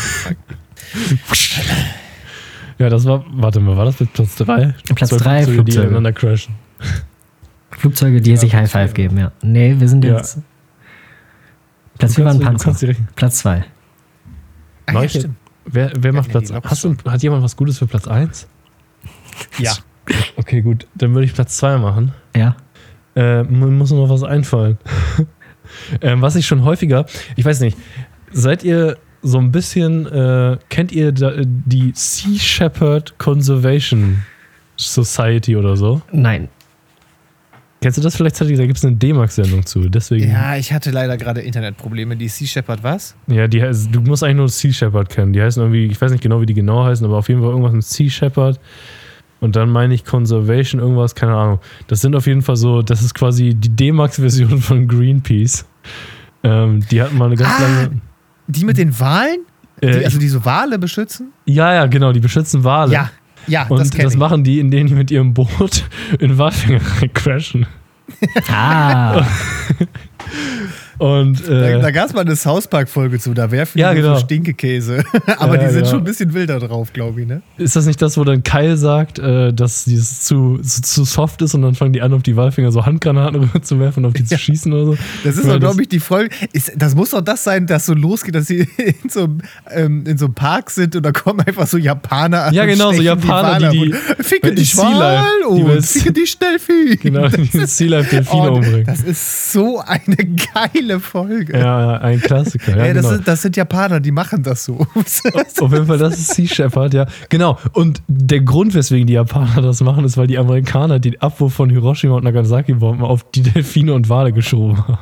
Ja, das war, warte mal, war das mit Platz 3? Platz drei, die Flugzeuge. ineinander crashen. Flugzeuge, die sich High Five geben, ja. Nee, wir sind Ja. jetzt. Platz 4 Du war ein Panzer. Platz 2. Ah, ja. Wer, wer macht nee, Platz die war Hast du, Hat jemand was Gutes für Platz 1? Ja. Okay, gut. Dann würde ich Platz 2 machen. Ja. Äh, mir muss noch was einfallen. Ähm, was ich schon häufiger, ich weiß nicht, seid ihr so ein bisschen, äh, kennt ihr da, die Sea Shepherd Conservation Society oder so? Nein. Kennst du das vielleicht? Da gibt es eine D-Max-Sendung zu. Deswegen. Ja, ich hatte leider gerade Internetprobleme. Die Sea Shepherd was? Ja, die heißt, du musst eigentlich nur Sea Shepherd kennen. Die heißen irgendwie, ich weiß nicht genau, wie die genau heißen, aber auf jeden Fall irgendwas mit Sea Shepherd. Und dann meine ich Conservation, irgendwas, keine Ahnung. Das sind auf jeden Fall so, das ist quasi die D-Max-Version von Greenpeace. Ähm, die hatten mal eine ganz Ah, lange. Die mit den Walen? Äh, Die, also die so Wale beschützen? Ja, ja, genau, die beschützen Wale. Ja, ja, Und das das, kenne ich. machen die, indem die mit ihrem Boot (laughs) in Walfänger (laughs) crashen. Ah, (laughs) Und Da, äh, da gab es mal eine South Park-Folge zu, da werfen Ja, die genau. so Stinkekäse. (laughs) Aber Ja, die sind genau. schon ein bisschen wilder drauf, glaube ich, ne? ist das nicht das, wo dann Kyle sagt, äh, dass dieses zu, zu, zu soft ist und dann fangen die an, auf die Walfinger so Handgranaten (laughs) rüber zu werfen und auf die zu schießen oder so? Das ist Ja, doch, glaube ich, die Folge. Ist, das muss doch das sein, dass so losgeht, dass sie (laughs) in so, einem, ähm, in so einem Park sind und da kommen einfach so Japaner an. Ja, und genau, so Japaner, die- die- Ficke die Schwal die und ficke die Stellvieh. Genau, die Sea Life Delfine umbringen. Das ist so eine geile Folge. Ja, ja, ein Klassiker. Ja, Ey, das, genau. sind, das sind Japaner, die machen das so. (laughs) Auf jeden Fall, das ist Sea Shepherd, ja. Genau. Und der Grund, weswegen die Japaner das machen, ist, weil die Amerikaner den Abwurf von Hiroshima und Nagasaki-Bomben auf die Delfine und Wale geschoben haben.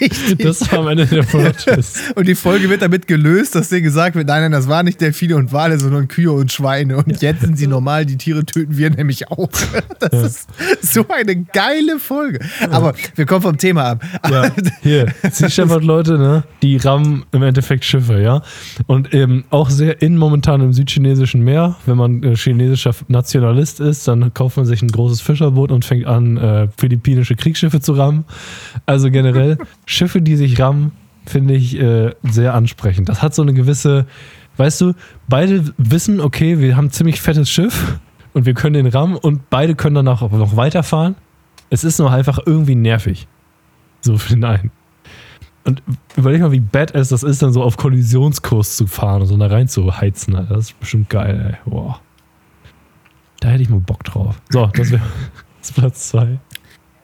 Richtig. Das war am Ende der Plot-Twist. (laughs) Und die Folge wird damit gelöst, dass dir gesagt wird, nein, nein, das waren nicht Delfine und Wale, sondern Kühe und Schweine. Und jetzt sind sie normal, die Tiere töten wir nämlich auch. Das ist so eine geile Folge. Aber wir kommen vom Thema ab. Ja, hier, (laughs) Sea Shepherd Leute, ne, die rammen im Endeffekt Schiffe, ja. Und eben auch sehr in momentan im südchinesischen Meer. Wenn man äh, chinesischer Nationalist ist, dann kauft man sich ein großes Fischerboot und fängt an, äh, philippinische Kriegsschiffe zu rammen. Also generell, (laughs) Schiffe, die sich rammen, finde ich äh, sehr ansprechend. Das hat so eine gewisse, weißt du, beide wissen, okay, wir haben ein ziemlich fettes Schiff und wir können den rammen und beide können danach auch noch weiterfahren. Es ist nur einfach irgendwie nervig. So für den einen. Und überleg mal, wie badass das ist, dann so auf Kollisionskurs zu fahren und so da rein zu heizen. Alter. Das ist bestimmt geil, ey. Boah. Da hätte ich mal Bock drauf. So, das wäre (laughs) Platz zwei.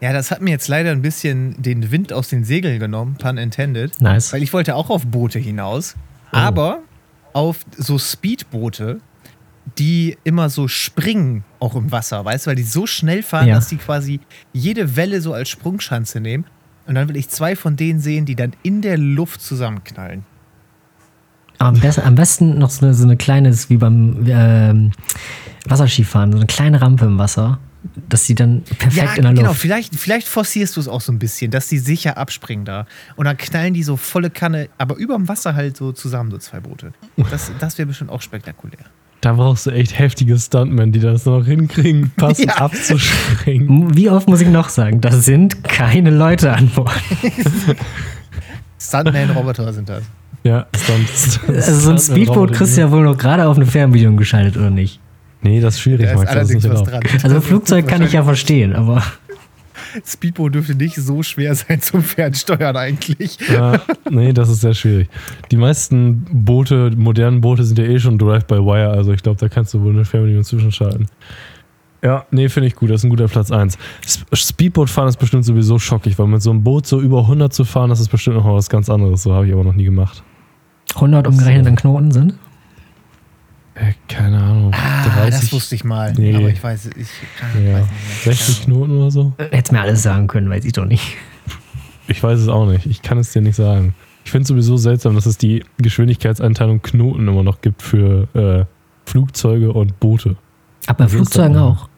Ja, das hat mir jetzt leider ein bisschen den Wind aus den Segeln genommen, pun intended. nice. Weil ich wollte auch auf Boote hinaus, Oh. aber auf so Speedboote, die immer so springen, auch im Wasser, weißt du, weil die so schnell fahren, Ja. dass die quasi jede Welle so als Sprungschanze nehmen. Und dann will ich zwei von denen sehen, die dann in der Luft zusammenknallen. Am, besten, am besten noch so eine, so eine kleine, wie beim ähm, Wasserskifahren, so eine kleine Rampe im Wasser, dass sie dann perfekt in der genau. Luft. Vielleicht, vielleicht forcierst du es auch so ein bisschen, dass die sicher abspringen da. Und dann knallen die so volle Kanne, aber überm Wasser halt so zusammen, so zwei Boote. Das, das wäre bestimmt auch spektakulär. Da brauchst du echt heftige Stuntmen, die das noch hinkriegen, passend (laughs) Ja. abzuspringen. Wie oft muss ich noch sagen, da sind keine Leute an Bord. (laughs) Stuntman-Roboter sind das. Ja, Stunt, (laughs) Also so ein Speedboot kriegst du ja wohl noch gerade auf eine Fernbedienung geschaltet, oder nicht? Nee, das ist schwierig, Da ist Max. Das ist nicht was dran. Also Flugzeug kann ich ja verstehen, aber Speedboot dürfte nicht so schwer sein zum Fernsteuern eigentlich. Ja, nee, das ist sehr schwierig. Die meisten Boote, modernen Boote sind ja eh schon Drive-by-Wire, also ich glaube, da kannst du wohl eine Fernbedienung zwischenschalten. Ja, nee, finde ich gut. Das ist ein guter Platz 1. Speedboot fahren ist bestimmt sowieso schockig, weil mit so einem Boot so über 100 zu fahren, das ist bestimmt noch mal was ganz anderes. So habe ich aber noch nie gemacht. 100 umgerechnet an Knoten sind. Äh, keine Ahnung. Ah, das wusste ich mal. Nee. Aber ich weiß, ich ah, Ja, weiß nicht mehr. 60 Knoten oder so? Hättest mir alles sagen können, weiß ich doch nicht. Ich weiß es auch nicht. Ich kann es dir nicht sagen. Ich finde es sowieso seltsam, dass es die Geschwindigkeitseinteilung Knoten immer noch gibt für äh, Flugzeuge und Boote. Aber bei Flugzeugen auch.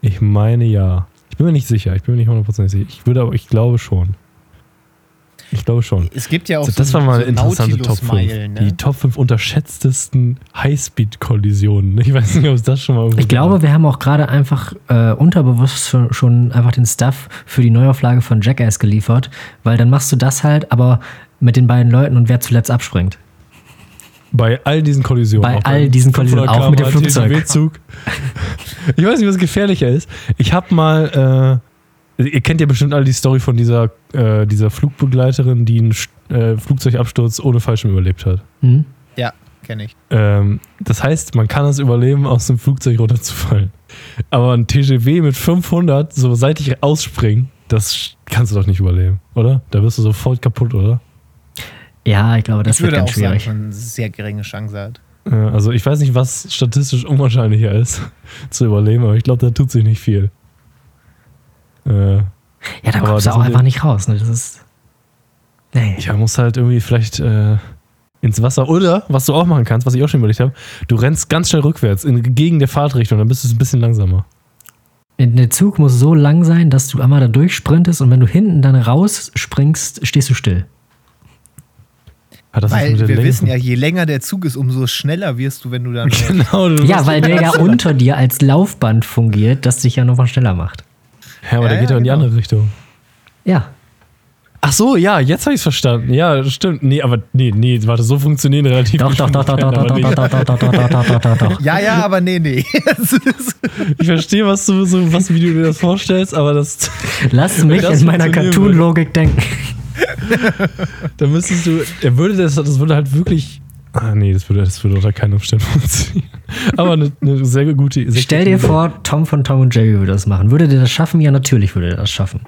Ich meine ja. Ich bin mir nicht sicher. Ich bin mir nicht hundertprozentig sicher. Ich würde aber, ich glaube schon. Ich glaube schon. Es gibt ja auch Also das so, war mal eine so interessante Top 5. Nautilus-Meilen, Die ne? Top 5 unterschätztesten Highspeed-Kollisionen. Ich weiß nicht, ob es das schon mal Ich glaube, wir haben auch gerade einfach äh, unterbewusst schon, schon einfach den Stuff für die Neuauflage von Jackass geliefert, weil dann machst du das halt, aber mit den beiden Leuten und wer zuletzt abspringt. Bei all diesen Kollisionen. Bei auch all diesen Kollisionen, 500 auch mit dem Flugzeug. (laughs) Ich weiß nicht, was gefährlicher ist. Ich habe mal, ihr kennt ja bestimmt alle die Story von dieser, äh, dieser Flugbegleiterin, die einen äh, Flugzeugabsturz ohne Fallschirm überlebt hat. Hm? Ja, kenne ich. Ähm, das heißt, man kann es überleben, aus dem Flugzeug runterzufallen. Aber ein TGW mit 500 so seitlich ausspringen, das kannst du doch nicht überleben, oder? Da wirst du sofort kaputt, oder? Ja, ich glaube, das ich wird würde ganz auch sagen, schwierig. schon eine sehr geringe Chance hat. Also ich weiß nicht, was statistisch unwahrscheinlicher ist (laughs) zu überleben, aber ich glaube, da tut sich nicht viel. Äh, Ja, da kommst du auch einfach nicht raus. Ne? Das ist. Nee. Ja, musst halt irgendwie vielleicht äh, ins Wasser. Oder, was du auch machen kannst, was ich auch schon überlegt habe, du rennst ganz schnell rückwärts in, gegen der Fahrtrichtung, dann bist du ein bisschen langsamer. Der Zug muss so lang sein, dass du einmal da durchsprintest und wenn du hinten dann rausspringst, stehst du still. Hat das was Weil wir Länge wissen ja, je länger der Zug ist, umso schneller wirst du, wenn du dann. (laughs) Genau, du Ja, weil der ja unter dir als Laufband fungiert, das dich ja nochmal schneller macht. Ja, aber Ja, der geht ja, doch in die genau. andere Richtung. Ja. Ach so, ja, jetzt habe ich es verstanden. Ja, stimmt. Nee, aber nee, nee, warte, so funktionieren relativ Doch, doch, doch, doch, doch, doch, doch, doch, doch, doch, doch, doch, doch, doch, doch, doch. Ja, ja, aber nee, nee. Ich verstehe, was du so, was, wie du dir das vorstellst, aber das, Lass mich das in meiner funktionieren Cartoon-Logik denken. da müsstest du, er würde das, das würde halt wirklich, ah nee, das würde, das würde unter keinen Umständen funktionieren. Aber eine, eine sehr gute, sehr Stell gute dir vor, Tom von Tom und Jerry würde das machen. Würde der das schaffen? Ja, natürlich würde er das schaffen.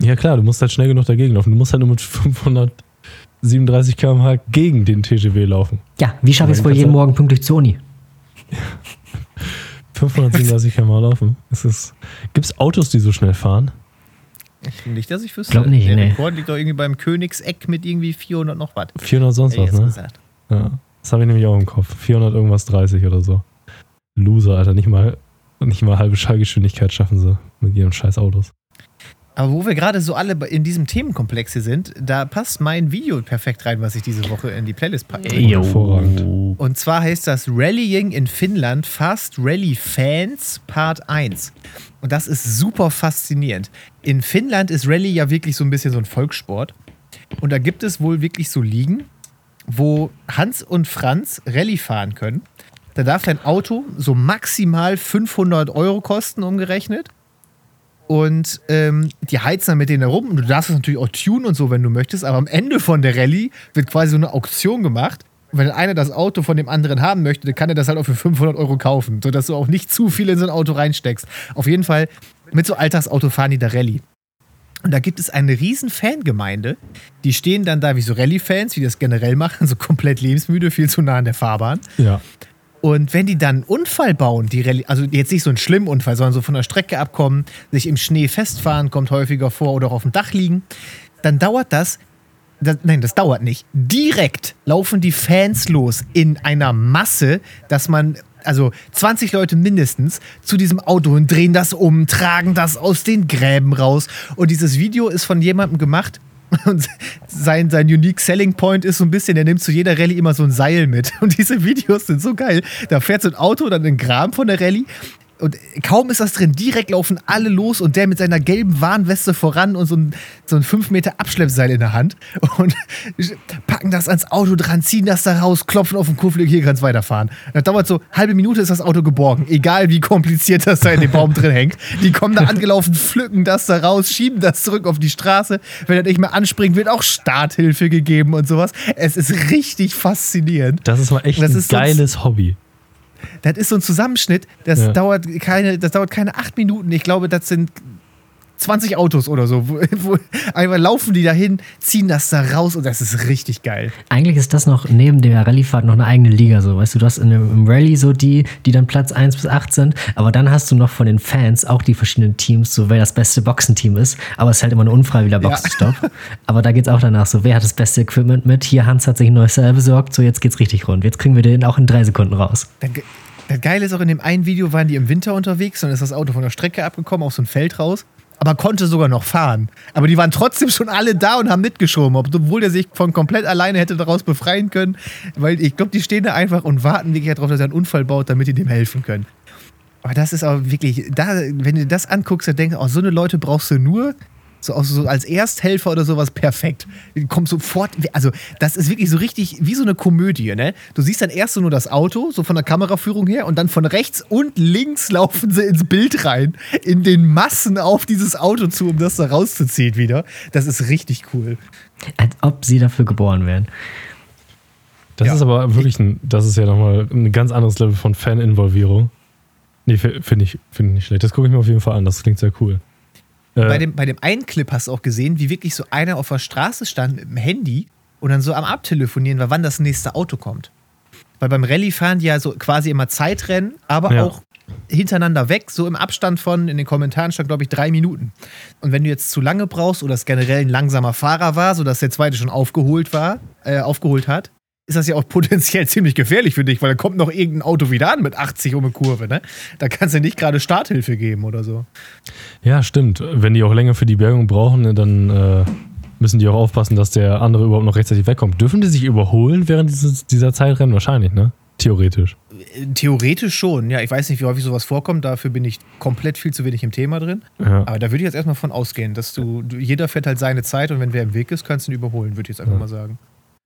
Ja klar, du musst halt schnell genug dagegen laufen. Du musst halt nur mit 537 km/h gegen den TGW laufen. Ja, wie schaffe ich es wohl jeden Morgen pünktlich zur Uni? (laughs) 537 km/h laufen. Gibt es Autos, die so schnell fahren? nicht, dass ich wüsste. Glaub nicht, der nee. Rekord liegt doch irgendwie beim Königseck mit irgendwie 400 noch was. 400 sonst ich was, ne? gesagt. Ja. Das habe ich nämlich auch im Kopf. 400 irgendwas 30 oder so. Loser, Alter. Nicht mal, nicht mal halbe Schallgeschwindigkeit schaffen sie mit ihren scheiß Autos. Aber wo wir gerade so alle in diesem Themenkomplex hier sind, da passt mein Video perfekt rein, was ich diese Woche in die Playlist packe. Jo. hervorragend. Und zwar heißt das Rallying in Finnland Fast Rally Fans Part 1. Und das ist super faszinierend. In Finnland ist Rallye ja wirklich so ein bisschen so ein Volkssport. Und da gibt es wohl wirklich so Ligen, wo Hans und Franz Rallye fahren können. Da darf dein Auto so maximal 500 Euro kosten, umgerechnet. Und ähm, die heizen dann mit denen herum. Und du darfst es natürlich auch tunen und so, wenn du möchtest. Aber am Ende von der Rallye wird quasi so eine Auktion gemacht. Und wenn einer das Auto von dem anderen haben möchte, dann kann er das halt auch für 500 Euro kaufen, sodass du auch nicht zu viel in so ein Auto reinsteckst. Auf jeden Fall, mit so Alltagsauto fahren die da Rallye. Und da gibt es eine riesen Fangemeinde. Die stehen dann da wie so Rallye-Fans, wie das generell machen, (laughs) so komplett lebensmüde, viel zu nah an der Fahrbahn. Ja. Und wenn die dann einen Unfall bauen, die Rallye, also jetzt nicht so einen schlimmen Unfall, sondern so von der Strecke abkommen, sich im Schnee festfahren, kommt häufiger vor oder auch auf dem Dach liegen, dann dauert das, das nein, das dauert nicht. Direkt laufen die Fans los in einer Masse, dass man also 20 Leute mindestens zu diesem Auto und drehen das um, tragen das aus den Gräben raus. Und dieses Video ist von jemandem gemacht. (laughs) Und sein, sein Unique Selling Point ist so ein bisschen, der nimmt zu jeder Rallye immer so ein Seil mit. (laughs) Und diese Videos sind so geil. Da fährt so ein Auto dann in den Graben von der Rallye. Und kaum ist das drin, direkt laufen alle los und der mit seiner gelben Warnweste voran und so ein, so ein 5 Meter Abschleppseil in der Hand und (laughs) packen das ans Auto dran, ziehen das da raus, klopfen auf den Kuffel, hier kannst weiterfahren. Das dauert so halbe Minute ist das Auto geborgen, egal wie kompliziert das da in dem Baum drin hängt. Die kommen da angelaufen, pflücken das da raus, schieben das zurück auf die Straße. Wenn er nicht mehr anspringt, wird auch Starthilfe gegeben und sowas. Es ist richtig faszinierend. Das ist mal echt Das ein- geiles Hobby. Das ist so ein Zusammenschnitt, das, Ja. dauert, keine, das dauert keine acht Minuten. Ich glaube, das sind 20 Autos oder so. Wo, wo, einmal laufen die dahin, ziehen das da raus und das ist richtig geil. Eigentlich ist das noch neben der Rallyefahrt noch eine eigene Liga, so. Weißt du, du hast in im Rallye so die, die dann Platz 1 bis 8 sind, aber dann hast du noch von den Fans auch die verschiedenen Teams, so wer das beste Boxenteam ist, aber es ist halt immer ein unfreiwilliger Ja. Boxenstopp. (laughs) aber da geht's auch danach so, wer hat das beste Equipment mit? Hier, Hans hat sich ein neues Seil besorgt, so jetzt geht's richtig rund. Jetzt kriegen wir den auch in drei Sekunden raus. Das Ge- Das Geile ist auch, in dem einen Video waren die im Winter unterwegs und ist das Auto von der Strecke abgekommen, auf so ein Feld raus. Aber konnte sogar noch fahren. Aber die waren trotzdem schon alle da und haben mitgeschoben, obwohl der sich von komplett alleine hätte daraus befreien können. Weil ich glaube, die stehen da einfach und warten wirklich darauf, dass er einen Unfall baut, damit die dem helfen können. Aber das ist aber wirklich, da, wenn du das anguckst, dann denkst du, oh, so eine Leute brauchst du nur so, auch so als Ersthelfer oder sowas perfekt. Kommen sofort, also das ist wirklich so richtig wie so eine Komödie, ne? Du siehst dann erst so nur das Auto, so von der Kameraführung her, und dann von rechts und links laufen sie ins Bild rein, in den Massen auf dieses Auto zu, um das da rauszuziehen wieder. Das ist richtig cool. Als ob sie dafür geboren wären. Das Ja. ist aber wirklich ein, das ist ja nochmal ein ganz anderes Level von Fan-Involvierung. Nee, fi- finde ich, find ich nicht schlecht. Das gucke ich mir auf jeden Fall an. Das klingt sehr cool. Äh, Bei dem, bei dem einen Clip hast du auch gesehen, wie wirklich so einer auf der Straße stand mit dem Handy und dann so am Abtelefonieren war, wann das nächste Auto kommt. Weil beim Rallye fahren die ja so quasi immer Zeitrennen, aber Ja. auch hintereinander weg, so im Abstand von, in den Kommentaren stand, glaube ich, drei Minuten. Und wenn du jetzt zu lange brauchst oder es generell ein langsamer Fahrer war, sodass der zweite schon aufgeholt war, äh, aufgeholt hat, ist das ja auch potenziell (laughs) ziemlich gefährlich für dich, weil da kommt noch irgendein Auto wieder an mit 80 um eine Kurve, ne? Da kannst du nicht gerade Starthilfe geben oder so. Ja, stimmt. Wenn die auch länger für die Bergung brauchen, ne, dann äh, müssen die auch aufpassen, dass der andere überhaupt noch rechtzeitig wegkommt. Dürfen die sich überholen während dieses, dieser Zeitrennen? Wahrscheinlich, ne? Theoretisch. Theoretisch schon, ja. Ich weiß nicht, wie häufig sowas vorkommt. Dafür bin ich komplett viel zu wenig im Thema drin. Ja. Aber da würde ich jetzt erstmal von ausgehen, dass du, du, jeder fährt halt seine Zeit und wenn wer im Weg ist, kannst du ihn überholen, würde ich jetzt einfach Ja. mal sagen.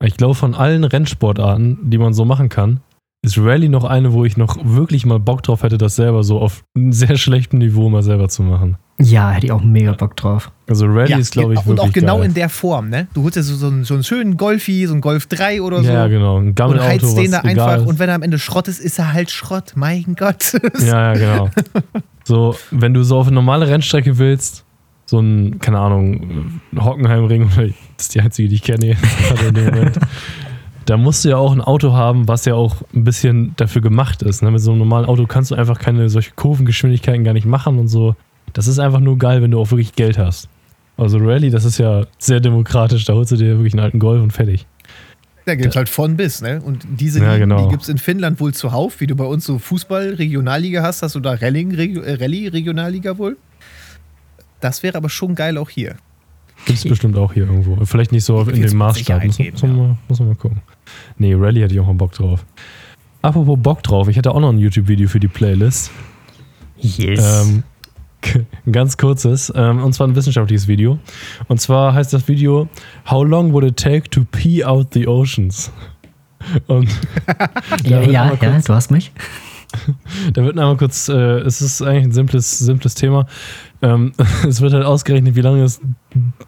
Ich glaube, von allen Rennsportarten, die man so machen kann, ist Rallye noch eine, wo ich noch wirklich mal Bock drauf hätte, das selber so auf einem sehr schlechtem Niveau mal selber zu machen. Ja, hätte ich auch mega Bock drauf. Also Rallye ist, glaube ich, und wirklich auch genau geil. in der Form, ne? Du holst dir so, so, einen, so einen schönen Golfi, so einen Golf 3 oder so. Ja, genau. Ein Und Gammelauto, heizt den da einfach ist. und wenn er am Ende Schrott ist, ist er halt Schrott. Mein Gott. (laughs) Ja, ja, genau. So, wenn du so auf eine normale Rennstrecke willst, so ein, keine Ahnung, Hockenheimring, das ist die einzige, die ich kenne jetzt gerade in dem Moment, (laughs) da musst du ja auch ein Auto haben, was ja auch ein bisschen dafür gemacht ist. Ne? Mit so einem normalen Auto kannst du einfach keine solche Kurvengeschwindigkeiten gar nicht machen und so. Das ist einfach nur geil, wenn du auch wirklich Geld hast. Also Rallye, das ist ja sehr demokratisch, da holst du dir wirklich einen alten Golf und fertig. Da gibt es halt von bis, ne? Und diese Ja, genau. die gibt es in Finnland wohl zuhauf, wie du bei uns so Fußball-Regionalliga hast, hast du da Rallye-Regionalliga wohl. Das wäre aber schon geil auch hier. Gibt es bestimmt auch hier irgendwo. Vielleicht nicht so auf- in dem Maßstab. Muss, geben, muss, man mal, muss man mal gucken. Nee, Rallye hätte ich auch mal Bock drauf. Apropos Bock drauf, ich hätte auch noch ein YouTube-Video für die Playlist. Yes. Ähm, ein (laughs) ganz kurzes, ähm, und zwar ein wissenschaftliches Video. Und zwar heißt das Video How long would it take to pee out the oceans? Und (laughs) (laughs) ja, ja, ja, du hast mich. (laughs) da wird einmal kurz, äh, es ist eigentlich ein simples, simples Thema. Ähm, (laughs) es wird halt ausgerechnet, wie lange es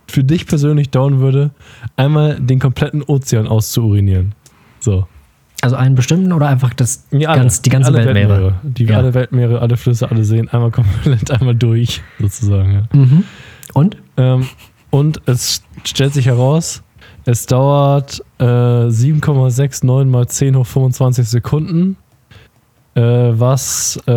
für dich persönlich dauern würde, einmal den kompletten Ozean auszuurinieren. So. Also einen bestimmten oder einfach das Ja, alle. ganz, die ganze alle Weltmeere? Die Ja. alle Weltmeere, alle Flüsse, alle Seen, einmal komplett (laughs) einmal durch, sozusagen. Ja. Mhm. Und? Ähm, und es stellt sich heraus, es dauert äh, 7,69 mal 10 hoch 25 Sekunden, äh, was äh,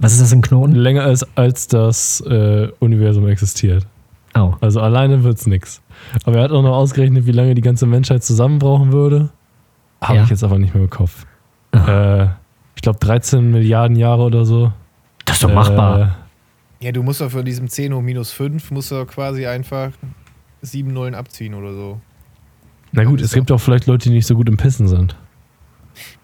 Was ist das in Knoten? länger ist, als das äh, Universum existiert. Oh. Also alleine wird's nix. Aber er hat auch noch ausgerechnet, wie lange die ganze Menschheit zusammen brauchen würde. Habe Ja. ich jetzt aber nicht mehr im Kopf. Äh, ich glaube 13 Milliarden Jahre oder so. Das ist doch machbar. Äh, Ja, du musst doch von diesem 10 hoch minus 5, musst du quasi einfach 7 Nullen abziehen oder so. na gut, es gibt auch vielleicht Leute, die nicht so gut im Pissen sind.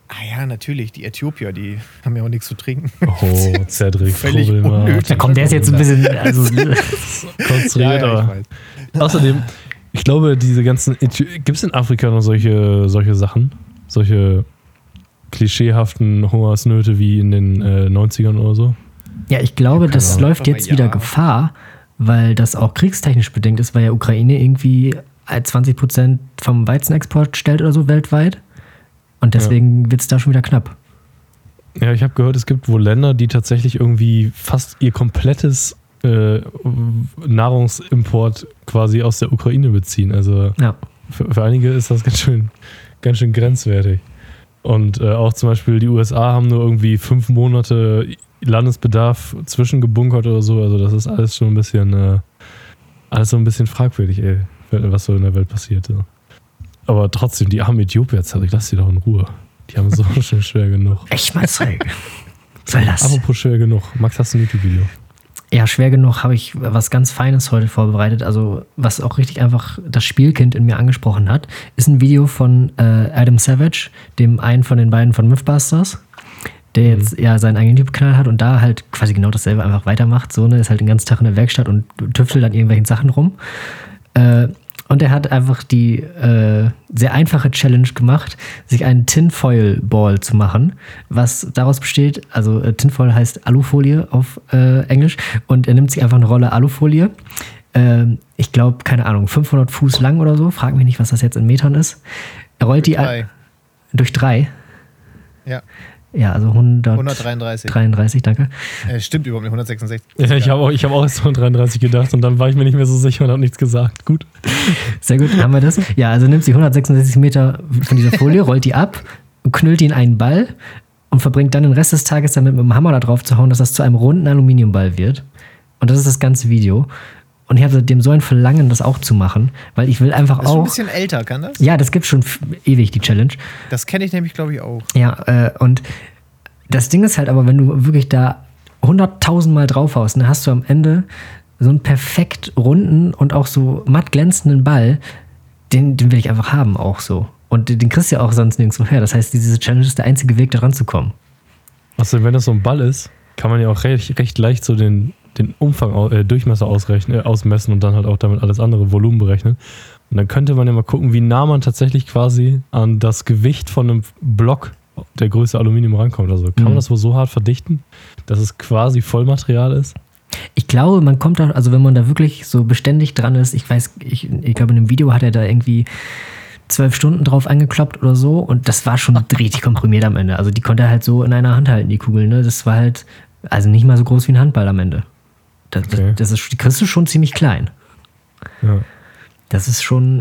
Ah ja, natürlich, die Äthiopier, die haben ja auch nichts zu trinken. Oh, Cedric, (laughs) Völlig unnötig. Da kommt der ist jetzt ein bisschen. Also, (laughs) konstruiert, aber. weiß. Außerdem, ich glaube, diese ganzen. Gibt es in Afrika noch solche, solche Sachen? Solche klischeehaften Hungersnöte wie in den äh, 90ern oder so? ja, ich glaube, das Ahnung. läuft Aber jetzt ja. wieder Gefahr, weil das auch kriegstechnisch bedingt ist, weil ja Ukraine irgendwie 20 Prozent vom Weizenexport stellt oder so weltweit. Und deswegen wird es da schon wieder knapp. Ja, ich habe gehört, es gibt wohl Länder, die tatsächlich irgendwie fast ihr komplettes äh, Nahrungsimport quasi aus der Ukraine beziehen. Also Ja. für, für einige ist das ganz schön, ganz schön grenzwertig. Und äh, auch zum Beispiel die USA haben nur irgendwie fünf Monate Landesbedarf zwischengebunkert oder so. Also das ist alles schon ein bisschen, äh, alles so ein bisschen fragwürdig, ey, was so in der Welt passiert. So. Aber trotzdem, die armen Äthiopier, ich lass die doch in Ruhe. Die haben es so (laughs) schon schwer genug. Echt mal Zeug. Soll das? Apropos schwer genug. Max, hast du ein YouTube-Video? Ja, schwer genug habe ich was ganz Feines heute vorbereitet. Also, was auch richtig einfach das Spielkind in mir angesprochen hat, ist ein Video von äh, Adam Savage, dem einen von den beiden von Mythbusters, der jetzt ja seinen eigenen YouTube-Kanal hat und da halt quasi genau dasselbe einfach weitermacht. So, ne, ist halt den ganzen Tag in der Werkstatt und tüftelt an irgendwelchen Sachen rum. Äh, und er hat einfach die äh, sehr einfache Challenge gemacht, sich einen Tinfoil Ball zu machen, was daraus besteht, also äh, Tinfoil heißt Alufolie auf äh, Englisch, und er nimmt sich einfach eine Rolle Alufolie. Ähm, ich glaube, keine Ahnung, 500 Fuß lang oder so, frag mich nicht, was das jetzt in Metern ist. Er rollt die Drei. durch drei. Ja, Ja, also 100, 133. 33, danke. Äh, stimmt überhaupt nicht, 166. Ja, ich habe auch, ich hab auch erst von 33 gedacht und dann war ich mir nicht mehr so sicher und habe nichts gesagt. Gut. Sehr gut, haben wir das. Ja, also nimmt sie 166 Meter von dieser Folie, rollt die ab, knüllt die in einen Ball und verbringt dann den Rest des Tages damit mit dem Hammer da drauf zu hauen, dass das zu einem runden Aluminiumball wird. Und das ist das ganze Video. Und ich habe seitdem so ein Verlangen, das auch zu machen, weil ich will einfach Das ist auch. schon ein bisschen älter, kann das? ja, das gibt schon ewig, die Challenge. Das kenne ich nämlich, glaube ich, auch. Ja, äh, und das Ding ist halt aber, wenn du wirklich da 100.000 Mal draufhaust, dann hast du am Ende so einen perfekt runden und auch so matt glänzenden Ball, den, den will ich einfach haben, auch so. Und den kriegst du ja auch sonst nirgendwo her. Das heißt, diese Challenge ist der einzige Weg, da ranzukommen. Also wenn das so ein Ball ist, kann man ja auch recht, recht leicht so den, den Umfang, äh, Durchmesser ausrechnen, äh, ausmessen und dann halt auch damit alles andere Volumen berechnen. Und dann könnte man ja mal gucken, wie nah man tatsächlich quasi an das Gewicht von einem Block der Größe Aluminium rankommt. Also kann Mhm. man das wohl so hart verdichten, dass es quasi Vollmaterial ist? Ich glaube, man kommt da, also wenn man da wirklich so beständig dran ist, ich weiß, ich, ich glaube, in dem Video hat er da irgendwie zwölf Stunden drauf angekloppt oder so und das war schon richtig komprimiert am Ende. Also die konnte er halt so in einer Hand halten, die Kugeln, ne? Das war halt, also nicht mal so groß wie ein Handball am Ende. Das, Okay. das, das ist, die kriegst du schon ziemlich klein. Ja. Das ist schon,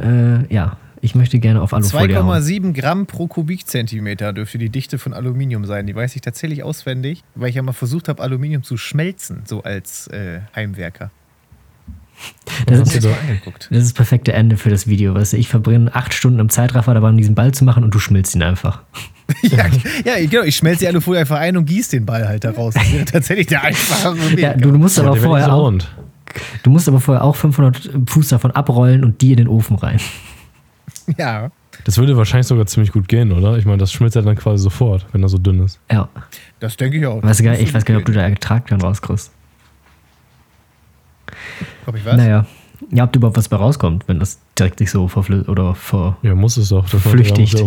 äh, ja, ich möchte gerne auf Alufolie hauen. 2,7 Gramm pro Kubikzentimeter dürfte die Dichte von Aluminium sein. Die weiß ich tatsächlich auswendig, weil ich ja mal versucht habe, Aluminium zu schmelzen, so als äh, Heimwerker. Das ist, du Mal da- angeguckt. das ist das perfekte Ende für das Video, weißt du. Ich verbrenne acht Stunden im Zeitraffer dabei, um diesen Ball zu machen und du schmilzt ihn einfach. (laughs) ja, ja, genau. Ich schmelze die Alufolie einfach ein und gieße den Ball halt da raus. Das wäre tatsächlich der einfachere Weg. Ja, du, du musst aber nicht vorher so auch, rund. Du musst aber vorher auch 500 Fuß davon abrollen und die in den Ofen rein. ja. Das würde wahrscheinlich sogar ziemlich gut gehen, oder? Ich meine, das schmilzt ja dann quasi sofort, wenn er so dünn ist. Ja. das denke ich auch. Weiß gar, ich weiß gar nicht, ob du da Ertrag dann rauskriegst. Ob ich was? Naja. Ja, ob du überhaupt was bei rauskommt, wenn das direkt sich so verflüsst oder ver. Ja, muss es doch. Das Flüchtigt.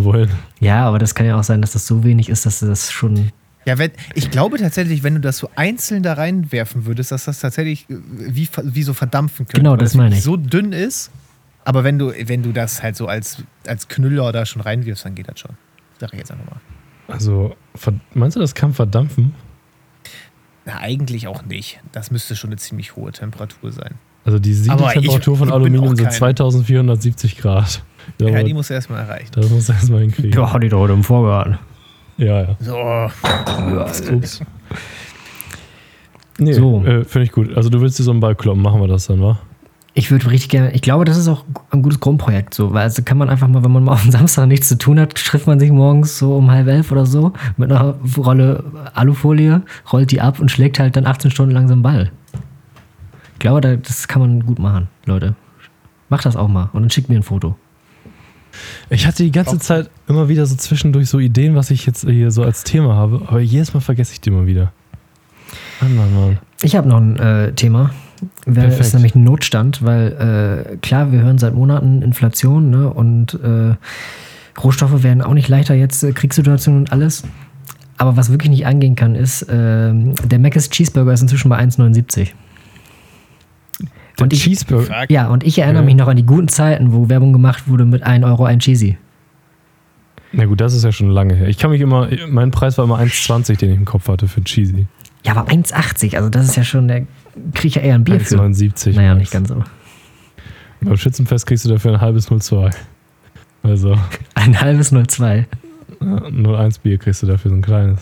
ja aber das kann ja auch sein, dass das so wenig ist, dass du das schon. Ja, wenn, ich glaube tatsächlich, wenn du das so einzeln da reinwerfen würdest, dass das tatsächlich äh, wie, wie so verdampfen könnte. Genau, das meine ich. so dünn ist. Aber wenn du, wenn du das halt so als, als Knüller da schon reinwirfst, dann geht das schon. Sag ich jetzt einfach mal. Also, meinst du, das kann verdampfen? Na, eigentlich auch nicht. Das müsste schon eine ziemlich hohe Temperatur sein. Also die Siedetemperatur von Aluminium sind kein- 2470 Grad. Ja, Ja, die musst du erstmal erreichen. das muss er erstmal hinkriegen. Ja, die doch heute im Vorgarten. ja. ja. So, Ups. Nee, So. äh, finde ich gut. Also du willst dir so einen Ball kloppen, machen wir das dann, wa? Ich würde richtig gerne, ich glaube, das ist auch ein gutes Grundprojekt so, weil also kann man einfach mal, wenn man mal auf dem Samstag nichts zu tun hat, trifft man sich morgens so um halb elf oder so mit einer Rolle Alufolie, rollt die ab und schlägt halt dann 18 Stunden lang so einen Ball. Ich glaube, da- das kann man gut machen, Leute. Macht das auch mal und dann schickt mir ein Foto. Ich hatte die ganze Zeit immer wieder so zwischendurch so Ideen, was ich jetzt hier so als Thema habe, aber jedes Mal vergesse ich die immer wieder. Mann, Mann, Mann. Ich habe noch ein äh, Thema. Das ist nämlich ein Notstand, weil äh, klar, wir hören seit Monaten Inflation ne, und äh, Rohstoffe werden auch nicht leichter jetzt, äh, Kriegssituation und alles. Aber was wirklich nicht angehen kann, ist, ähm, der Mc's Cheeseburger ist inzwischen bei 1,79. Der Und ich- Cheeseburger. fuck. Ja, und ich erinnere Ja. mich noch an die guten Zeiten, wo Werbung gemacht wurde mit 1 Euro ein Cheesy. Na gut, das ist ja schon lange her. Ich kann mich immer, mein Preis war immer 1,20, den ich im Kopf hatte für Cheesy. Ja, aber 1,80, also das ist ja schon, der kriege ich ja eher ein Bier für. 1,79. Naja, nicht ganz so. Beim Schützenfest kriegst du dafür ein halbes 02. Also (laughs) Ein halbes 02. ja, 01 Bier kriegst du dafür so ein kleines.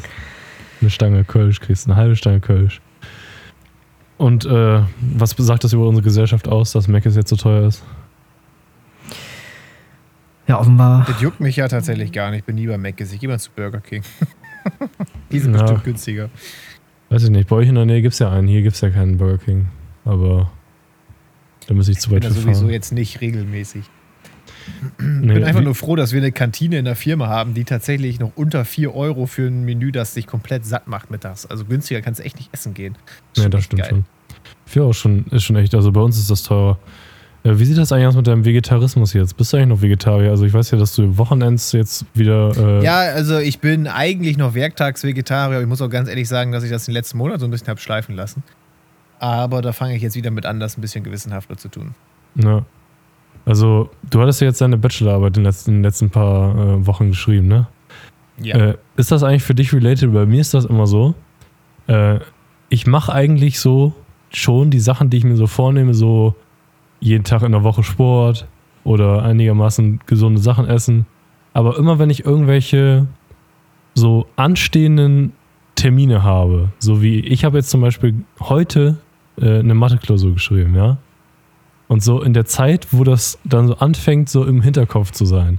Eine Stange Kölsch kriegst du, eine halbe Stange Kölsch. Und äh, was sagt das über unsere Gesellschaft aus, dass Mac jetzt so teuer ist? Ja, offenbar. Das juckt mich ja tatsächlich gar nicht. Ich bin nie bei Mc's. Ich gehe mal zu Burger King. (laughs) Die sind Ja. bestimmt günstiger. Weiß ich nicht. Bei euch in der Nähe gibt es ja einen. Hier gibt es ja keinen Burger King. Aber da müsste ich zu Ich bin weit da für sowieso fahren. jetzt nicht regelmäßig. Ich Nee, bin einfach nur froh, dass wir eine Kantine in der Firma haben, die tatsächlich noch unter 4 Euro für ein Menü, das sich komplett satt macht mittags. Also günstiger kannst du echt nicht essen gehen. Ja, schon das stimmt geil. schon. 4 Euro schon, ist schon echt. Also bei uns ist das teurer. Äh, Wie sieht das eigentlich aus mit deinem Vegetarismus jetzt? Bist du eigentlich noch Vegetarier? Also ich weiß ja, dass du Wochenends jetzt wieder. Äh, Ja, also ich bin eigentlich noch Werktagsvegetarier. Ich muss auch ganz ehrlich sagen, dass ich das den letzten Monat so ein bisschen habe schleifen lassen. Aber da fange ich jetzt wieder mit an, das ein bisschen gewissenhafter zu tun. Ja. Also, du hattest ja jetzt deine Bachelorarbeit in den letzten, in den letzten paar äh, Wochen geschrieben, ne? Ja. Äh, ist das eigentlich für dich related? Bei mir ist das immer so. Äh, ich mache eigentlich so schon die Sachen, die ich mir so vornehme, so jeden Tag in der Woche Sport oder einigermaßen gesunde Sachen essen. Aber immer wenn ich irgendwelche so anstehenden Termine habe, so wie ich habe jetzt zum Beispiel heute äh, eine Mathe-Klausur geschrieben, ja. Und so in der Zeit, wo das dann so anfängt, so im Hinterkopf zu sein,